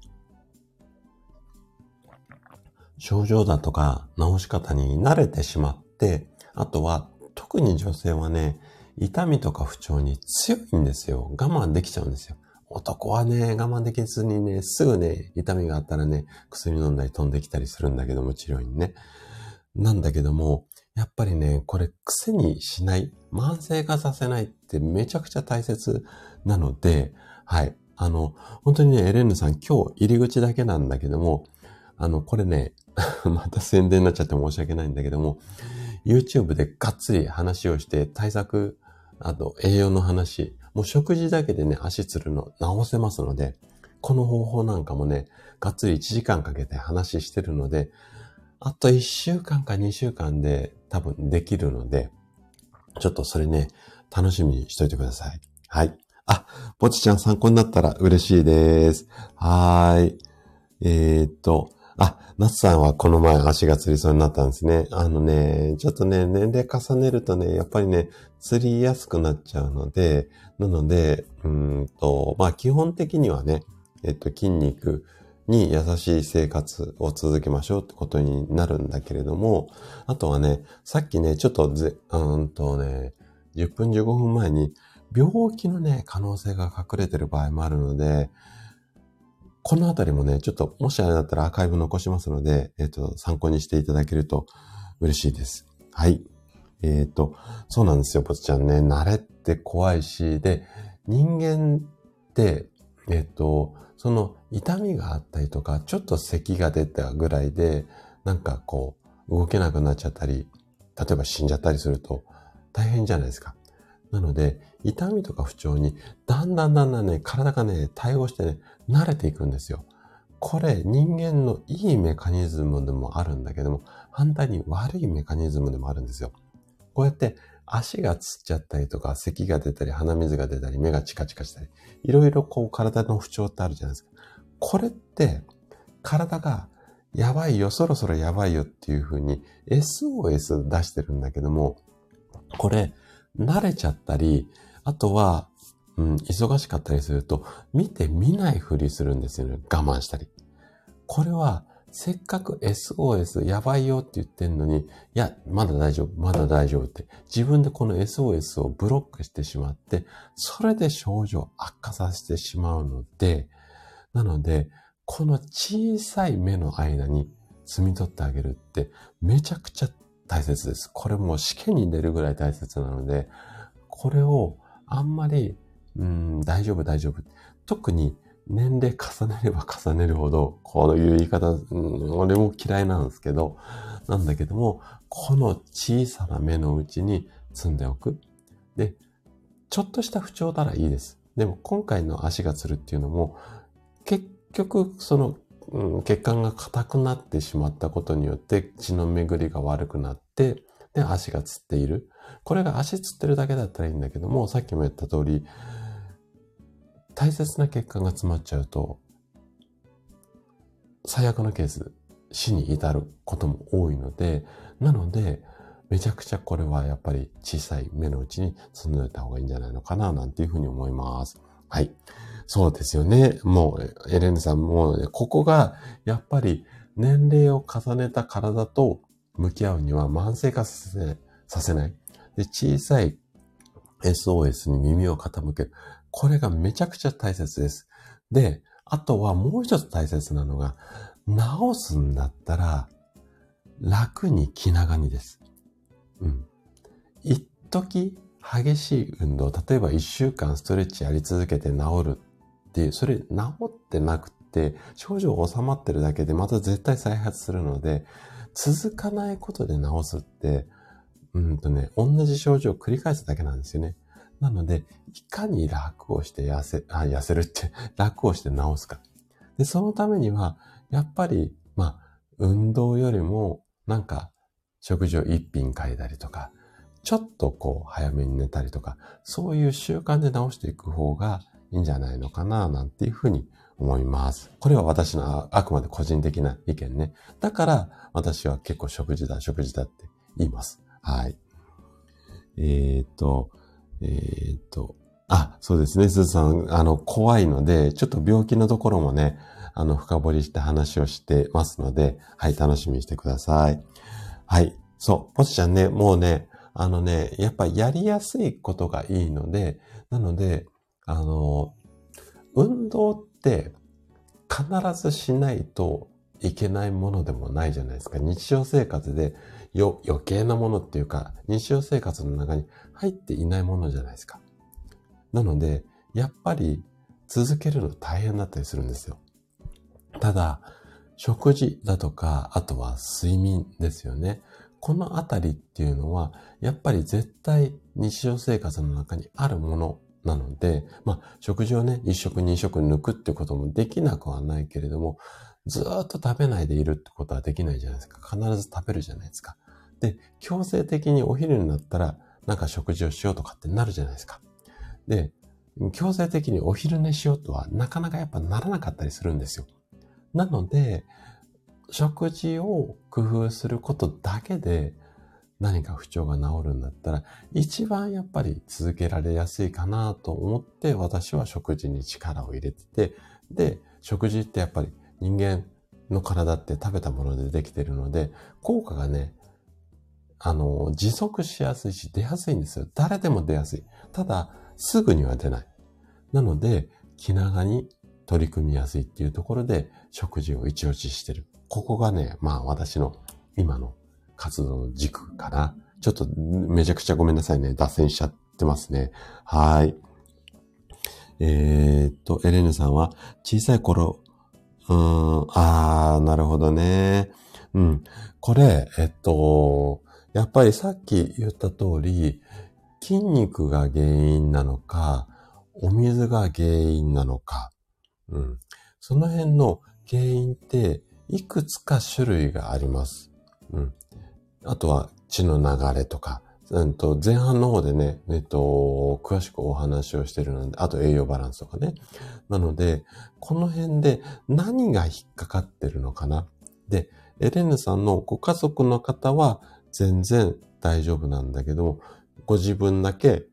症状だとか治し方に慣れてしまって、あとは特に女性はね、痛みとか不調に強いんですよ。我慢できちゃうんですよ。男はね、我慢できずにね、すぐね、痛みがあったらね、薬飲んだり飛んできたりするんだけども、治療にね。なんだけども、やっぱりね、これ癖にしない、慢性化させないってめちゃくちゃ大切なので、はい。あの、本当にね、エレンヌさん今日入り口だけなんだけども、あの、これね、また宣伝になっちゃって申し訳ないんだけども、YouTube でがっつり話をして対策、あと栄養の話、もう食事だけでね、足つるの直せますので、この方法なんかもね、がっつり1時間かけて話してるので、あと1週間か2週間で多分できるので、ちょっとそれね、楽しみにしといてください。はい。あ、ぼちちゃん参考になったら嬉しいです。はーい。えー、っと、あ、夏さんはこの前足がつりそうになったんですね。あのね、ちょっとね、年齢重ねるとね、やっぱりね、釣りやすくなっちゃうので、なので、うんと、まあ基本的にはね、えっと、筋肉に優しい生活を続けましょうってことになるんだけれども、あとはね、さっきね、ちょっとぜ、うんとね、10分15分前に病気のね、可能性が隠れてる場合もあるので、このあたりもね、ちょっと、もしあれだったらアーカイブ残しますので、えっ、と、参考にしていただけると嬉しいです。はい。えっ、ー、と、そうなんですよ、ポツちゃんね。慣れって怖いし、で、人間って、えっ、ー、と、その痛みがあったりとか、ちょっと咳が出たぐらいで、なんかこう、動けなくなっちゃったり、例えば死んじゃったりすると大変じゃないですか。なので、痛みとか不調に、だんだんだんだんね、体がね、対応してね、慣れていくんですよ。これ、人間のいいメカニズムでもあるんだけども、反対に悪いメカニズムでもあるんですよ。こうやって足がつっちゃったりとか、咳が出たり、鼻水が出たり、目がチカチカしたり、いろいろこう体の不調ってあるじゃないですか。これって、体がやばいよ、そろそろやばいよっていうふうに SOS 出してるんだけども、これ、慣れちゃったり、あとは、うん、忙しかったりすると、見て見ないふりするんですよね。我慢したり。これは、せっかく SOS やばいよって言ってんのに、いや、まだ大丈夫、まだ大丈夫って、自分でこの SOS をブロックしてしまって、それで症状悪化させてしまうので、なので、この小さい目の間に摘み取ってあげるってめちゃくちゃ大切です。これもう試験に出るぐらい大切なので、これをあんまり、うん、大丈夫大丈夫。特に年齢重ねれば重ねるほど、こういう言い方、うん、俺も嫌いなんですけど、なんだけども、この小さな目の内に積んでおく。で、ちょっとした不調ならいいです。でも今回の足がつるっていうのも、結局、そのうん、血管が硬くなってしまったことによって血の巡りが悪くなって、で、足がつっている。これが足つってるだけだったらいいんだけども、さっきも言った通り、大切な血管が詰まっちゃうと、最悪のケース、死に至ることも多いので、なので、めちゃくちゃこれはやっぱり小さい目の内に積んでおいた方がいいんじゃないのかな、なんていうふうに思います。はい。そうですよね。もう、エレンさんもう、ね、ここが、やっぱり、年齢を重ねた体と向き合うには慢性化させさせない。で、小さい SOS に耳を傾ける。これがめちゃくちゃ大切です。で、あとはもう一つ大切なのが、治すんだったら、楽に気長にです。うん。一時激しい運動、例えば一週間ストレッチやり続けて治るっていう、それ治ってなくて、症状が収まってるだけでまた絶対再発するので、続かないことで治すって、うんとね、同じ症状を繰り返すだけなんですよね。なので、いかに楽をして痩せ、あ、痩せるって 楽をして治すか。で、そのためには、やっぱり、まあ、運動よりも、なんか、食事を一品変えたりとか、ちょっとこう、早めに寝たりとか、そういう習慣で治していく方がいいんじゃないのかな、なんていうふうに思います。これは私のあくまで個人的な意見ね。だから、私は結構食事だ、食事だって言います。はい。えっ、と、えっ、ー、と、あ、そうですね、すずさん、あの、怖いので、ちょっと病気のところもね、あの、深掘りして話をしてますので、はい、楽しみにしてください。はい。そう、ポチちゃんね、もうね、あのね、やっぱやりやすいことがいいので、なので、あの、運動って必ずしないといけないものでもないじゃないですか。日常生活でよ余計なものっていうか、日常生活の中に入っていないものじゃないですか。なので、やっぱり続けるの大変だったりするんですよ。ただ、食事だとか、あとは睡眠ですよね。このあたりっていうのは、やっぱり絶対日常生活の中にあるものなので、まあ、食事をね、一食二食抜くってこともできなくはないけれども、ずっと食べないでいるってことはできないじゃないですか。必ず食べるじゃないですか。で、強制的にお昼になったら、なんか食事をしようとかってなるじゃないですか。で、強制的にお昼寝しようとはなかなかやっぱならなかったりするんですよ。なので、食事を工夫することだけで何か不調が治るんだったら、一番やっぱり続けられやすいかなと思って私は食事に力を入れてて、で、食事ってやっぱり人間の体って食べたものでできてるので、効果がね、あの、持続しやすいし出やすいんですよ。誰でも出やすい。ただ、すぐには出ない。なので、気長に取り組みやすいっていうところで食事を一押ししてる。ここがね、まあ私の今の活動の軸かな。ちょっとめちゃくちゃごめんなさいね。脱線しちゃってますね。はい。えー、っと、エレヌさんは小さい頃、うーん、あー、なるほどね。うん。これ、えっと、やっぱりさっき言った通り、筋肉が原因なのか、お水が原因なのか、うん。その辺の原因って、いくつか種類があります。うん。あとは血の流れとか、うんと、前半の方でね、えっと、詳しくお話をしてるので、あと栄養バランスとかね。なので、この辺で何が引っかかってるのかな。で、エレンヌさんのご家族の方は、全然大丈夫なんだけども、ご自分だけ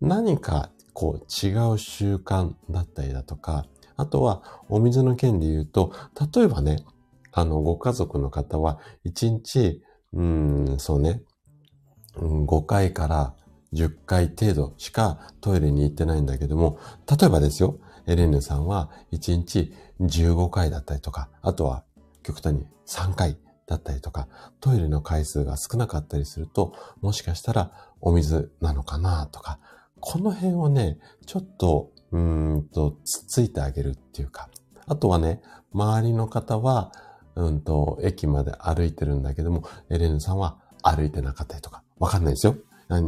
何かこう違う習慣だったりだとか、あとはお水の件で言うと、例えばね、あの、ご家族の方は1日、うん、そうね、5回から10回程度しかトイレに行ってないんだけども、例えばですよ、エレンヌさんは1日15回だったりとか、あとは極端に3回だったりとか、トイレの回数が少なかったりすると、もしかしたらお水なのかなとか、この辺をね、ちょっと、うんと、つついてあげるっていうか、あとはね、周りの方は、うんと、駅まで歩いてるんだけども、エレンさんは歩いてなかったりとか、わかんないですよ。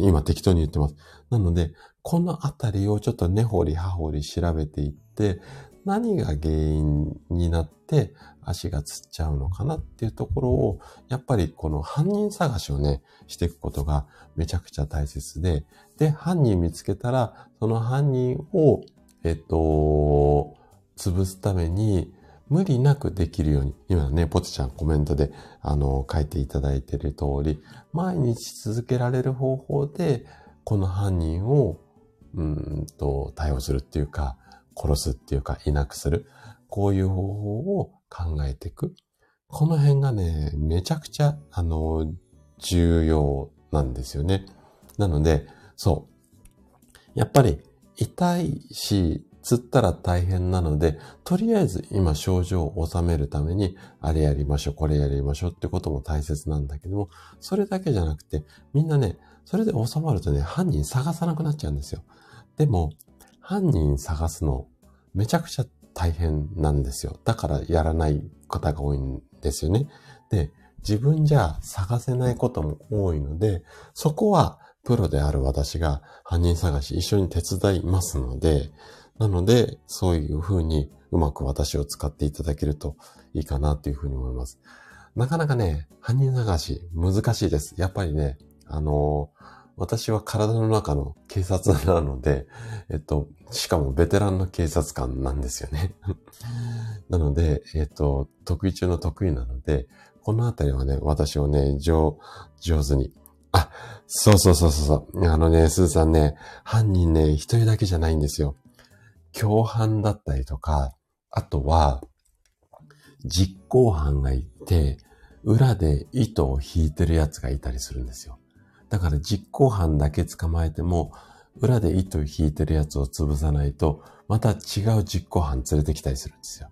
今適当に言ってます。なので、このあたりをちょっと根掘り葉掘り調べていって、何が原因になって足がつっちゃうのかなっていうところを、やっぱりこの犯人探しをね、していくことがめちゃくちゃ大切で、で、犯人見つけたら、その犯人を、えっと、潰すために、無理なくできるように、今ね、ポチちゃんコメントで、あの、書いていただいている通り、毎日続けられる方法で、この犯人を、うんと、対応するっていうか、殺すっていうか、いなくする。こういう方法を考えていく。この辺がね、めちゃくちゃ、あの、重要なんですよね。なので、そう。やっぱり、痛いし、つったら大変なので、とりあえず今症状を収めるために、あれやりましょう、これやりましょうってことも大切なんだけども、それだけじゃなくて、みんなね、それで収まるとね、犯人探さなくなっちゃうんですよ。でも、犯人探すの、めちゃくちゃ大変なんですよ。だからやらない方が多いんですよね。で、自分じゃ探せないことも多いので、そこはプロである私が犯人探し一緒に手伝いますので、なので、そういう風にうまく私を使っていただけるといいかなっていう風に思います。なかなかね、犯人探し難しいです。やっぱりね、あのー、私は体の中の警察なので、えっと、しかもベテランの警察官なんですよね。なので、えっと、得意中の得意なので、このあたりはね、私をね、上、上手に。あ、そうそうそうそう。あのね、スーさんね、犯人ね、一人だけじゃないんですよ。共犯だったりとか、あとは、実行犯がいて、裏で糸を引いてるやつがいたりするんですよ。だから実行犯だけ捕まえても、裏で糸を引いてるやつを潰さないと、また違う実行犯連れてきたりするんですよ。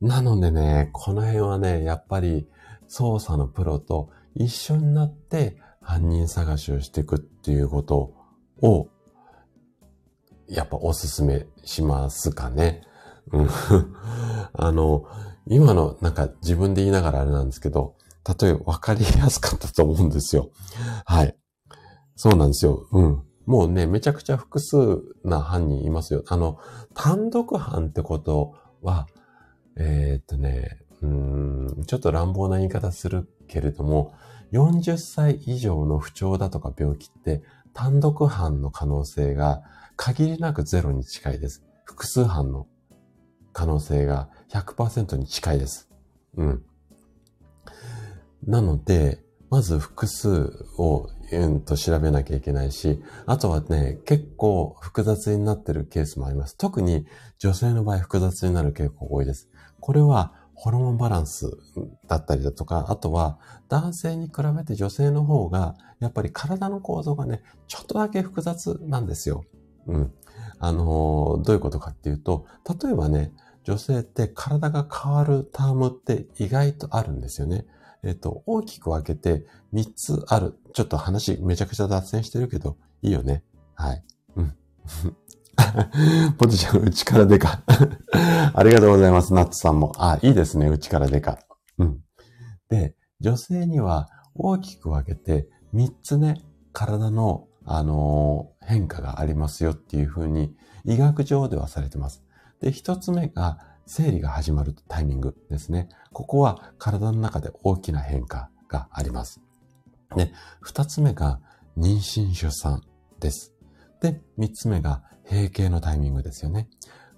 なのでね、この辺はね、やっぱり捜査のプロと一緒になって犯人探しをしていくっていうことを、やっぱおすすめしますかね。うん。あの、今のなんか自分で言いながらあれなんですけど、例えば分かりやすかったと思うんですよ。はい。そうなんですよ。うん。もうね、めちゃくちゃ複数な犯人いますよ。あの、単独犯ってことは、えー、っとね、うん、ちょっと乱暴な言い方するけれども、40歳以上の不調だとか病気って単独犯の可能性が限りなくゼロに近いです。複数犯の可能性が100%に近いです。うん。なので、まず複数をうんと調べなきゃいけないし、あとはね、結構複雑になってるケースもあります。特に女性の場合複雑になる傾向が多いです。これはホルモンバランスだったりだとか、あとは男性に比べて女性の方が、やっぱり体の構造がね、ちょっとだけ複雑なんですよ。うん。あのどういうことかっていうと、例えばね、女性って体が変わるタームって意外とあるんですよね。えっ、と、大きく分けて3つある。ちょっと話めちゃくちゃ脱線してるけど、いいよね。はい。うん。ポテちゃん、内からでか。ありがとうございます、ナッツさんも。あ、いいですね、内からでか。うん。で、女性には大きく分けて3つね、体の、あのー、変化がありますよっていうふうに医学上ではされてます。で、1つ目が生理が始まるタイミングですね。ここは体の中で大きな変化があります。で、二つ目が妊娠出産です。で、三つ目が閉経のタイミングですよね。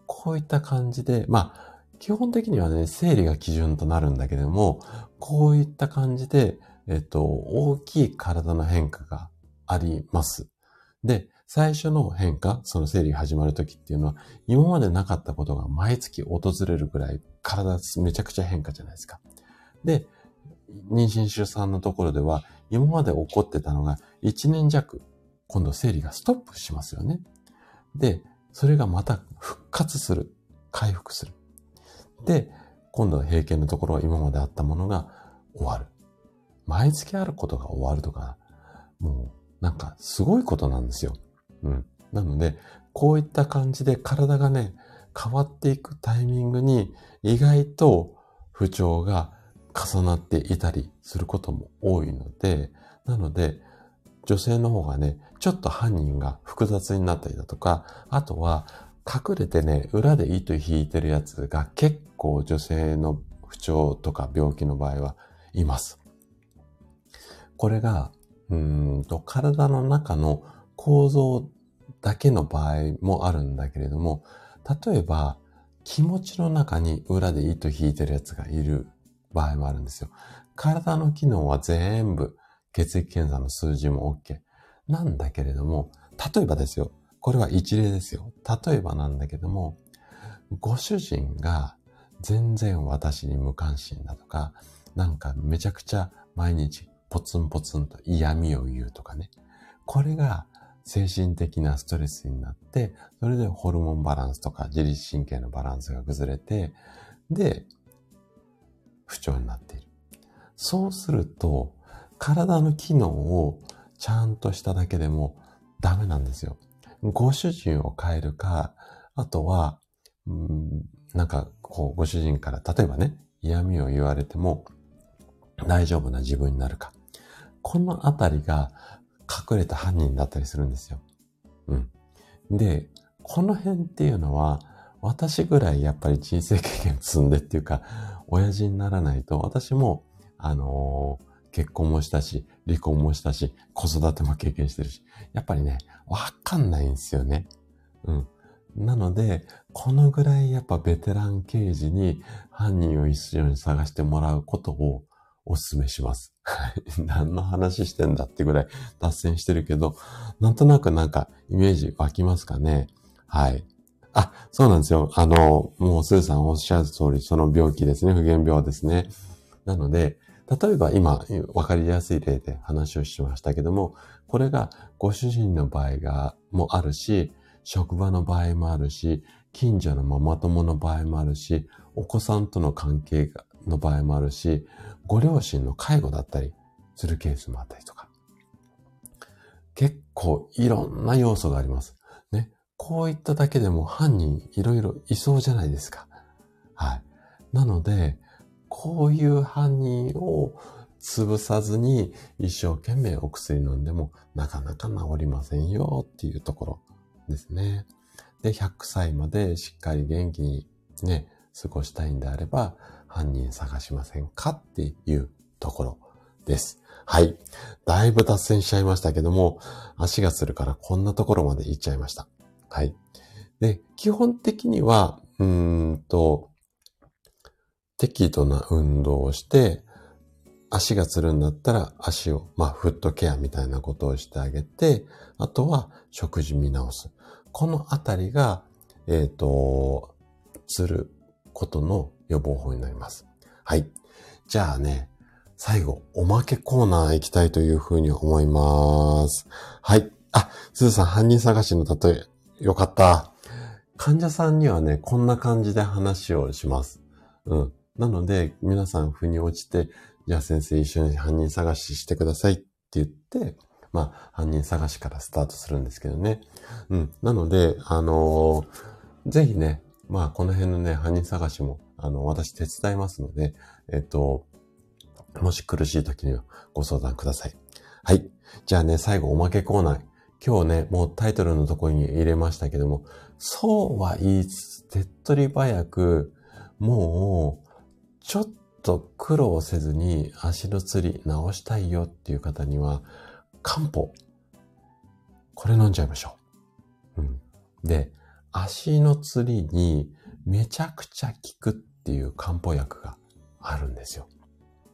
こういった感じで、まあ、基本的にはね、生理が基準となるんだけども、こういった感じで、えっと、大きい体の変化があります。で、最初の変化、その生理始まる時っていうのは、今までなかったことが毎月訪れるぐらい体めちゃくちゃ変化じゃないですか。で、妊娠出産のところでは、今まで起こってたのが1年弱、今度生理がストップしますよね。で、それがまた復活する。回復する。で、今度は閉経のところは今まであったものが終わる。毎月あることが終わるとか、もうなんかすごいことなんですよ。うん。なので、こういった感じで体がね、変わっていくタイミングに意外と不調が重なっていたりすることも多いので、なので、女性の方がね、ちょっと犯人が複雑になったりだとか、あとは隠れてね、裏で糸引いてるやつが結構女性の不調とか病気の場合はいます。これが、うんと体の中の構造だけの場合もあるんだけれども、例えば気持ちの中に裏で糸引いてるやつがいる場合もあるんですよ。体の機能は全部血液検査の数字も OK。なんだけれども、例えばですよ。これは一例ですよ。例えばなんだけども、ご主人が全然私に無関心だとか、なんかめちゃくちゃ毎日ポツンポツンと嫌味を言うとかね。これが精神的なストレスになって、それでホルモンバランスとか自律神経のバランスが崩れて、で、不調になっている。そうすると、体の機能をちゃんとしただけでもダメなんですよ。ご主人を変えるか、あとは、うん、なんか、こう、ご主人から、例えばね、嫌味を言われても大丈夫な自分になるか。このあたりが隠れた犯人だったりするんですよ。うん。で、この辺っていうのは、私ぐらいやっぱり人生経験積んでっていうか、親父にならないと、私も、あのー、結婚もしたし、離婚もしたし、子育ても経験してるし、やっぱりね、わかんないんですよね。うん。なので、このぐらいやっぱベテラン刑事に犯人を一緒に探してもらうことをお勧めします。は い何の話してんだってぐらい脱線してるけど、なんとなくなんかイメージ湧きますかね。はい。あ、そうなんですよ。あの、もうスーさんおっしゃる通り、その病気ですね。不原病ですね。なので、例えば今、わかりやすい例で話をしましたけども、これがご主人の場合が、もあるし、職場の場合もあるし、近所のママ友の場合もあるし、お子さんとの関係の場合もあるし、ご両親の介護だったりするケースもあったりとか。結構いろんな要素があります。ね。こういっただけでも犯人いろいろいそうじゃないですか。はい。なので、こういう犯人を潰さずに一生懸命お薬飲んでもなかなか治りませんよっていうところですね。で、100歳までしっかり元気にね、過ごしたいんであれば、犯人探しませんかっていうところです。はい。だいぶ脱線しちゃいましたけども、足がするからこんなところまで行っちゃいました。はい。で、基本的には、うーんと、適度な運動をして、足がつるんだったら足を、まあ、フットケアみたいなことをしてあげて、あとは食事見直す。このあたりが、えっ、ー、と、つることの予防法になります。はい。じゃあね、最後、おまけコーナー行きたいというふうに思います。はい。あ、すずさん、犯人探しの例え、よかった。患者さんにはね、こんな感じで話をします。うん。なので、皆さん、腑に落ちて、じゃあ先生一緒に犯人探ししてくださいって言って、まあ、犯人探しからスタートするんですけどね。うん。なので、あのー、ぜひね、まあ、この辺のね、犯人探しも、あの、私手伝いますので、えっと、もし苦しい時にはご相談ください。はい。じゃあね、最後おまけコーナー。今日ね、もうタイトルのところに入れましたけども、そうは言いつつ、手っ取り早く、もう、ちょっと苦労せずに足の釣り直したいよっていう方には、漢方。これ飲んじゃいましょう。うん。で、足の釣りにめちゃくちゃ効くっていう漢方薬があるんですよ。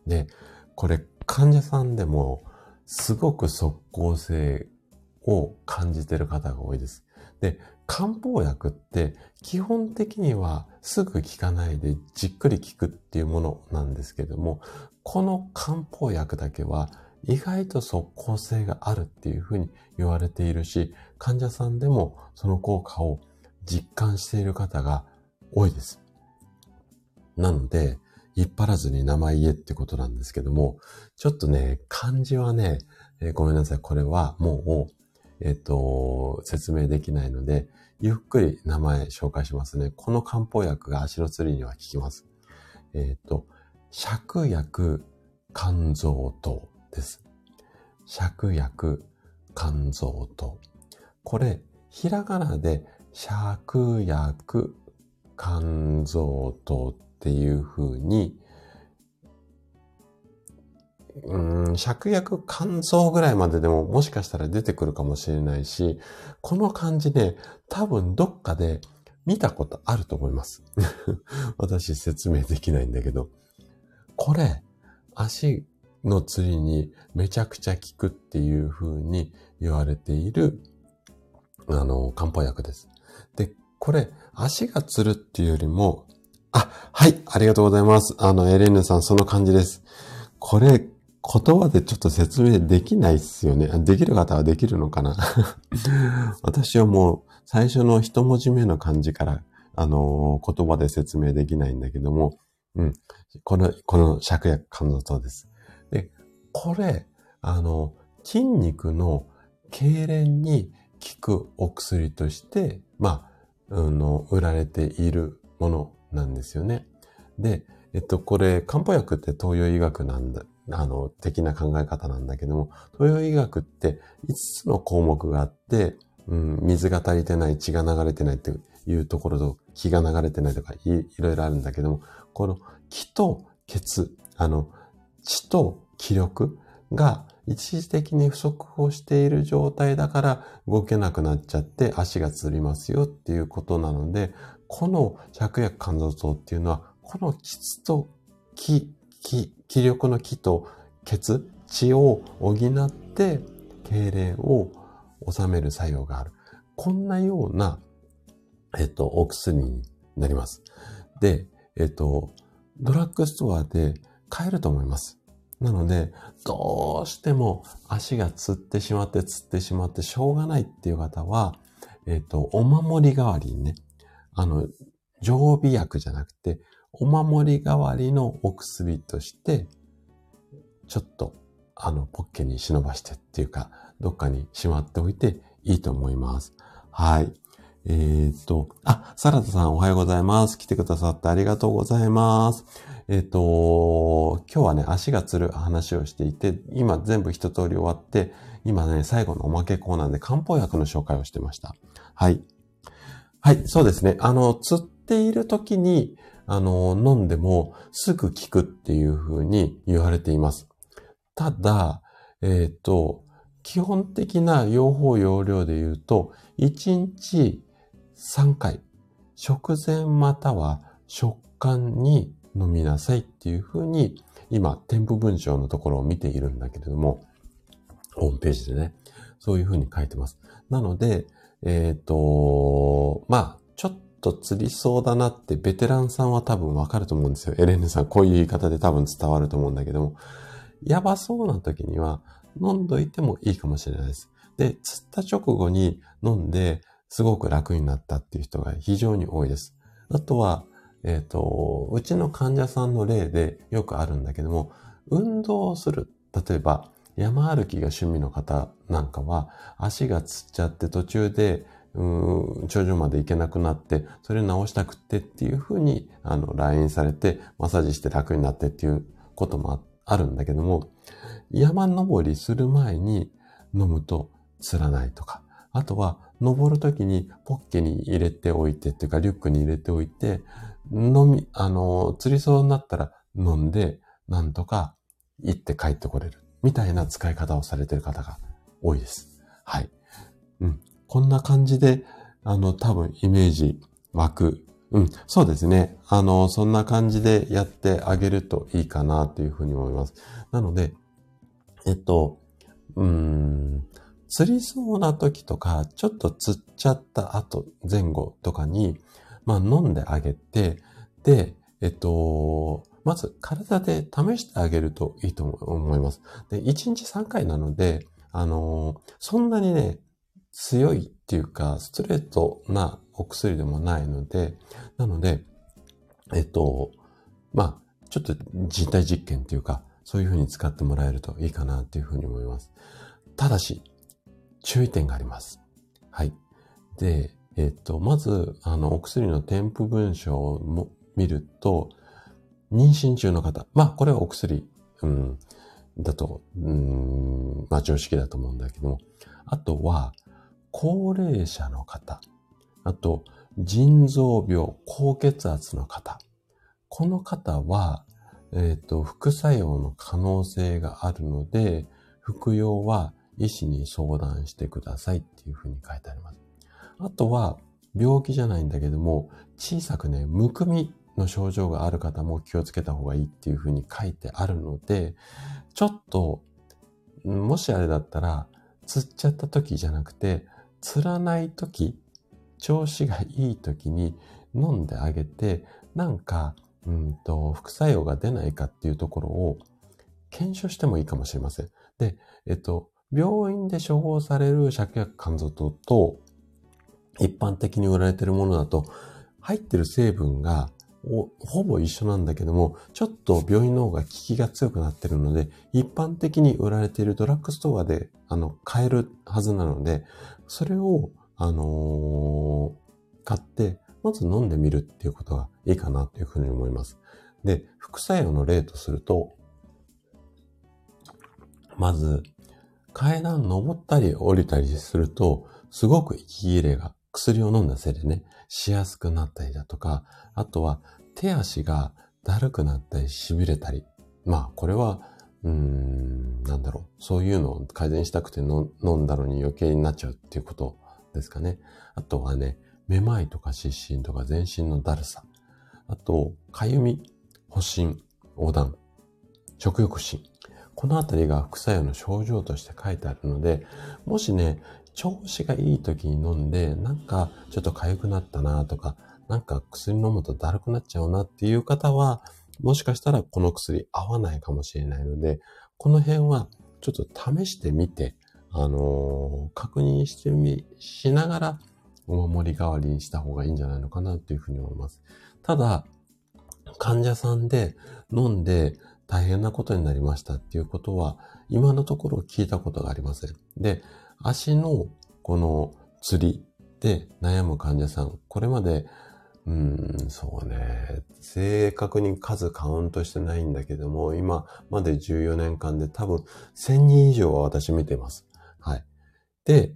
で、これ患者さんでもすごく即効性を感じてる方が多いです。で、漢方薬って基本的にはすぐ効かないでじっくり効くっていうものなんですけども、この漢方薬だけは意外と即効性があるっていうふうに言われているし、患者さんでもその効果を実感している方が多いです。なので、言っ張らずに名前言えってことなんですけども、ちょっとね、漢字はね、えー、ごめんなさい。これはもう、えっ、ー、と、説明できないので、ゆっくり名前紹介しますね。この漢方薬が足の釣りには効きます。えっ、ー、と、芍薬肝臓糖です。芍薬肝臓糖。これ、ひらがなで芍薬肝臓糖っていう風にうん、芍薬肝臓ぐらいまででももしかしたら出てくるかもしれないし、この漢字ね、多分どっかで見たことあると思います。私説明できないんだけど。これ、足の釣りにめちゃくちゃ効くっていう風に言われている、あの、漢方薬です。で、これ、足が釣るっていうよりも、あ、はい、ありがとうございます。あの、エレーヌさん、その感じです。これ、言葉でちょっと説明できないっすよね。できる方はできるのかな？私はもう最初の一文字目の漢字から、あのー、言葉で説明できないんだけども、うん。この、この芍薬肝臓糖です。で、これ、あの、筋肉の痙攣に効くお薬として、まあ、あの、売られているものなんですよね。で、えっと、これ、漢方薬って東洋医学なんだあの、的な考え方なんだけども、東洋医学って5つの項目があって、うん、水が足りてない、血が流れてないっていうところと、気が流れてないとかい、いろいろあるんだけども、この気と血、あの、血と気力が一時的に不足をしている状態だから動けなくなっちゃって足がつりますよっていうことなので、この芍薬肝臓糖っていうのは、この気と気、気、気力の気と血、血を補って、痙攣を収める作用がある。こんなような、えっと、お薬になります。で、えっと、ドラッグストアで買えると思います。なので、どうしても足がつってしまってつってしまってしょうがないっていう方は、えっ、と、お守り代わりにね、あの、常備薬じゃなくて、お守り代わりのお薬として、ちょっと、あの、ポッケに忍ばしてっていうか、どっかにしまっておいていいと思います。はい。えっ、と、あ、サラダさんおはようございます。来てくださってありがとうございます。えっ、と、今日はね、足がつる話をしていて、今全部一通り終わって、今ね、最後のおまけコーナーで漢方薬の紹介をしてました。はい。はい、そうですね。あの、釣っている時に、あの、飲んでもすぐ効くっていう風に言われています。ただ、えっ、ー、と、基本的な用法用量で言うと、1日3回、食前または食感に飲みなさいっていう風に、今、添付文章のところを見ているんだけれども、ホームページでね、そういう風に書いてます。なので、えっ、ー、と、まあ、ちょっと釣りそうだなってベテランさんは多分わかると思うんですよ。エレンヌさん、こういう言い方で多分伝わると思うんだけども、やばそうな時には飲んどいてもいいかもしれないです。で、釣った直後に飲んで、すごく楽になったっていう人が非常に多いです。あとは、えっ、ー、と、うちの患者さんの例でよくあるんだけども、運動をする。例えば、山歩きが趣味の方なんかは、足がつっちゃって途中で、うん、頂上まで行けなくなって、それ直したくってっていうふうに、あの、LINE されて、マッサージして楽になってっていうこともあるんだけども、山登りする前に飲むと釣らないとか、あとは、登るときにポッケに入れておいてっていうか、リュックに入れておいて、飲み、あの、釣りそうになったら飲んで、なんとか行って帰ってこれる。みたいな使い方をされてる方が多いです。はい。うん。こんな感じで、あの、多分イメージ湧く。うん。そうですね。あの、そんな感じでやってあげるといいかなというふうに思います。なので、えっと、うーん、釣りそうな時とか、ちょっと釣っちゃった後、前後とかに、まあ飲んであげて、で、えっと、まず体で試してあげるといいと思います。で、1日3回なので、あのー、そんなにね、強いっていうか、ストレートなお薬でもないので、なので、えっと、まあ、ちょっと人体実験っていうか、そういうふうに使ってもらえるといいかなっていうふうに思います。ただし、注意点があります。はい。で、えっと、まず、あの、お薬の添付文章を見ると、妊娠中の方。まあ、これはお薬、うん、だと、うん、まあ、常識だと思うんだけども。あとは、高齢者の方。あと、腎臓病、高血圧の方。この方は、えっ、ー、と、副作用の可能性があるので、服用は医師に相談してくださいっていうふうに書いてあります。あとは、病気じゃないんだけども、小さくね、むくみの症状がある方も気をつけた方がいいっていうふうに書いてあるので、ちょっと、もしあれだったら、釣っちゃった時じゃなくて、釣らない時、調子がいい時に飲んであげて、なんか、うんと、副作用が出ないかっていうところを検証してもいいかもしれません。で、えっと、病院で処方される芍薬肝臓糖と、一般的に売られているものだと、入ってる成分がほぼ一緒なんだけども、ちょっと病院の方が効きが強くなってるので、一般的に売られているドラッグストアで、あの、買えるはずなので、それを、あのー、買って、まず飲んでみるっていうことがいいかなというふうに思います。で、副作用の例とすると、まず、階段登ったり降りたりすると、すごく息切れが薬を飲んだせいでね、しやすくなったりだとか、あとは手足がだるくなったり痺れたり。まあ、これは、うーん、なんだろう。そういうのを改善したくて飲んだのに余計になっちゃうっていうことですかね。あとはね、めまいとか湿疹とか全身のだるさ。あと、かゆみ、発疹、横断、食欲心。このあたりが副作用の症状として書いてあるので、もしね、調子がいい時に飲んで、なんかちょっと痒くなったなとか、なんか薬飲むとだるくなっちゃうなっていう方は、もしかしたらこの薬合わないかもしれないので、この辺はちょっと試してみて、あのー、確認してみ、しながらお守り代わりにした方がいいんじゃないのかなっていうふうに思います。ただ、患者さんで飲んで大変なことになりましたっていうことは、今のところ聞いたことがありません。で、足のこの釣りで悩む患者さん、これまで、うん、そうね、正確に数カウントしてないんだけども、今まで14年間で多分1000人以上は私見てます。はい。で、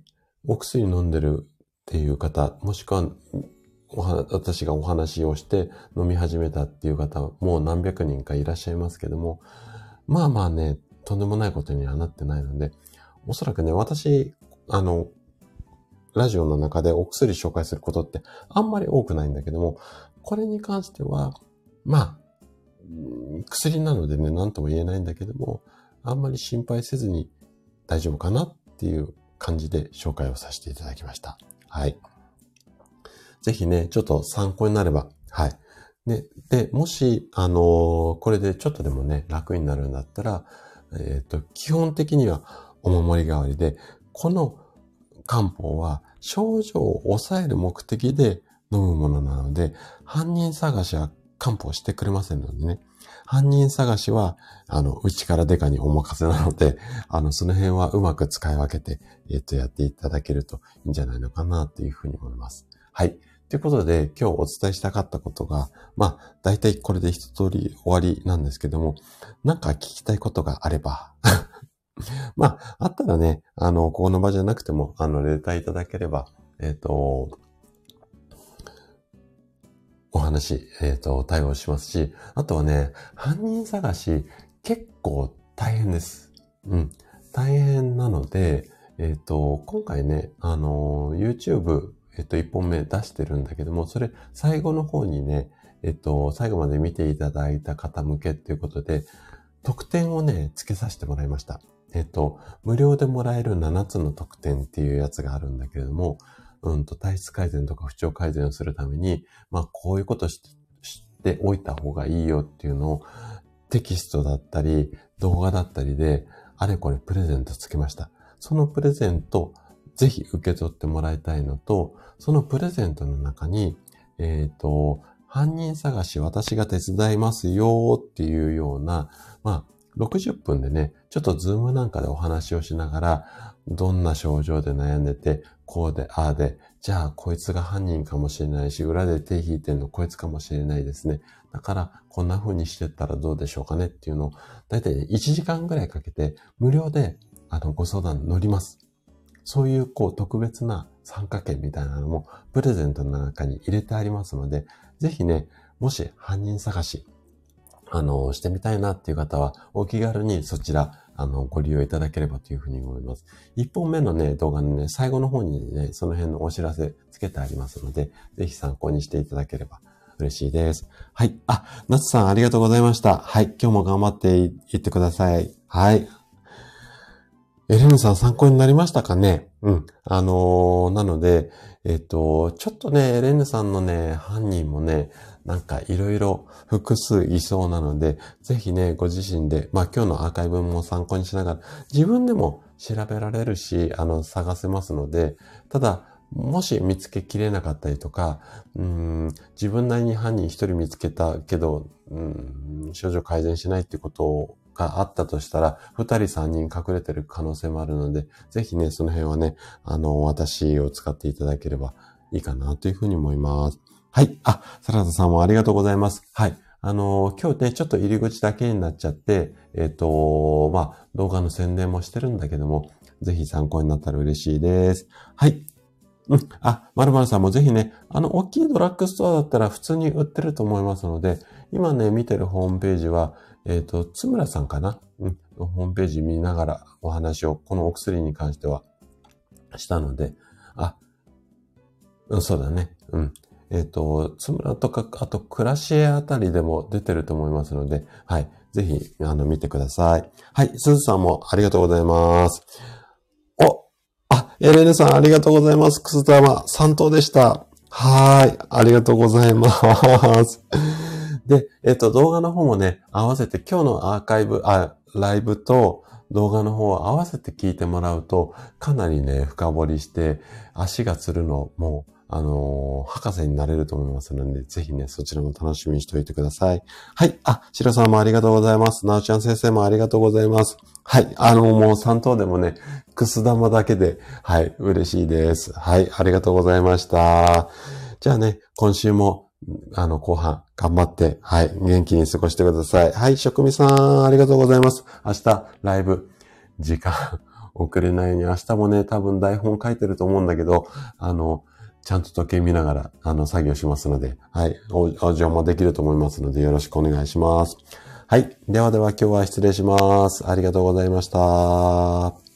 お薬飲んでるっていう方、もしくは私がお話をして飲み始めたっていう方、もう何百人かいらっしゃいますけども、まあまあね、とんでもないことにはなってないので、おそらくね、私、あの、ラジオの中でお薬紹介することってあんまり多くないんだけども、これに関しては、まあ、薬なのでね、何とも言えないんだけども、あんまり心配せずに大丈夫かなっていう感じで紹介をさせていただきました。はい。ぜひね、ちょっと参考になれば、はい。で、で、もし、あのー、これでちょっとでもね、楽になるんだったら、えっ、ー、と、基本的にはお守り代わりで、この漢方は症状を抑える目的で飲むものなので、犯人探しは漢方してくれませんのでね。犯人探しは、あの、内からデカにお任せなので、あの、その辺はうまく使い分けて、えっ、と、やっていただけるといいんじゃないのかな、というふうに思います。はい。ということで、今日お伝えしたかったことが、まあ、大体これで一通り終わりなんですけども、なんか聞きたいことがあれば まあ、あったらね、あの、この場じゃなくても、あの、レターいただければ、えっ、ー、と、お話、えっ、ー、と、対応しますし、あとはね、犯人探し、結構大変です。うん。大変なので、えっ、ー、と、今回ね、あの、YouTube、えっ、と、1本目出してるんだけども、それ、最後の方にね、えっ、と、最後まで見ていただいた方向けっていうことで、特典をね、付けさせてもらいました。えっと、無料でもらえる7つの特典っていうやつがあるんだけれども、うんと、体質改善とか不調改善をするために、まあ、こういうことしておいた方がいいよっていうのを、テキストだったり、動画だったりで、あれこれプレゼントつけました。そのプレゼント、ぜひ受け取ってもらいたいのと、そのプレゼントの中に、えっ、ー、と、犯人探し私が手伝いますよっていうような、まあ、60分でね、ちょっとズームなんかでお話をしながら、どんな症状で悩んでて、こうで、ああで、じゃあこいつが犯人かもしれないし、裏で手引いてんのこいつかもしれないですね。だから、こんな風にしてったらどうでしょうかね？っていうのを、だいたい1時間ぐらいかけて、無料で、あの、ご相談乗ります。そういう、こう、特別な参加券みたいなのも、プレゼントの中に入れてありますので、ぜひね、もし犯人探し、あの、してみたいなっていう方は、お気軽にそちら、あの、ご利用いただければというふうに思います。一本目のね、動画のね、最後の方にね、その辺のお知らせつけてありますので、ぜひ参考にしていただければ嬉しいです。はい。あ、夏さんありがとうございました。はい。今日も頑張っていってください。はい。エレンさん参考になりましたかね？うん。あのー、なので、えっ、と、ちょっとね、エレンヌさんのね、犯人もね、なんかいろいろ複数いそうなので、ぜひね、ご自身で、まあ今日のアーカイブも参考にしながら、自分でも調べられるし、あの、探せますので、ただ、もし見つけきれなかったりとか、うん自分なりに犯人一人見つけたけど、うん症状改善しないってことがあったとしたら、二人三人隠れてる可能性もあるので、ぜひね、その辺はね、あの、私を使っていただければいいかなというふうに思います。はい。あ、サラダさんもありがとうございます。はい。あの、今日ね、ちょっと入り口だけになっちゃって、えっ、ー、と、まあ、動画の宣伝もしてるんだけども、ぜひ参考になったら嬉しいです。はい。うん。あ、まるまるさんもぜひね、あの、大きいドラッグストアだったら普通に売ってると思いますので、今ね、見てるホームページは、えっ、ー、と、つむらさんかな？うん。ホームページ見ながらお話を、このお薬に関してはしたので、あ、うん、そうだね。うん。えっ、ー、と、つむらとか、あと、クラシエあたりでも出てると思いますので、はい。ぜひ、あの、見てください。はい。すずさんもありがとうございます。おあ、エレネさんありがとうございます。くす玉、3等でした。はい。ありがとうございます。で、えっ、ー、と、動画の方もね、合わせて今日のアーカイブ、あ、ライブと動画の方を合わせて聞いてもらうと、かなりね、深掘りして、足がつるのもうあのー、博士になれると思いますので、ぜひね、そちらも楽しみにしておいてください。はい。あ、シロさんもありがとうございます。なおちゃん先生もありがとうございます。はい。あの、もう3頭でもね、くす玉だけで、はい、嬉しいです。はい、ありがとうございました。じゃあね、今週も、あの、後半、頑張って、はい、元気に過ごしてください。はい、職味さん、ありがとうございます。明日、ライブ、時間、遅れないように、明日もね、多分台本書いてると思うんだけど、あの、ちゃんと時計見ながら、あの、作業しますので、はい、お、お邪魔できると思いますので、よろしくお願いします。はい。ではでは今日は失礼します。ありがとうございました。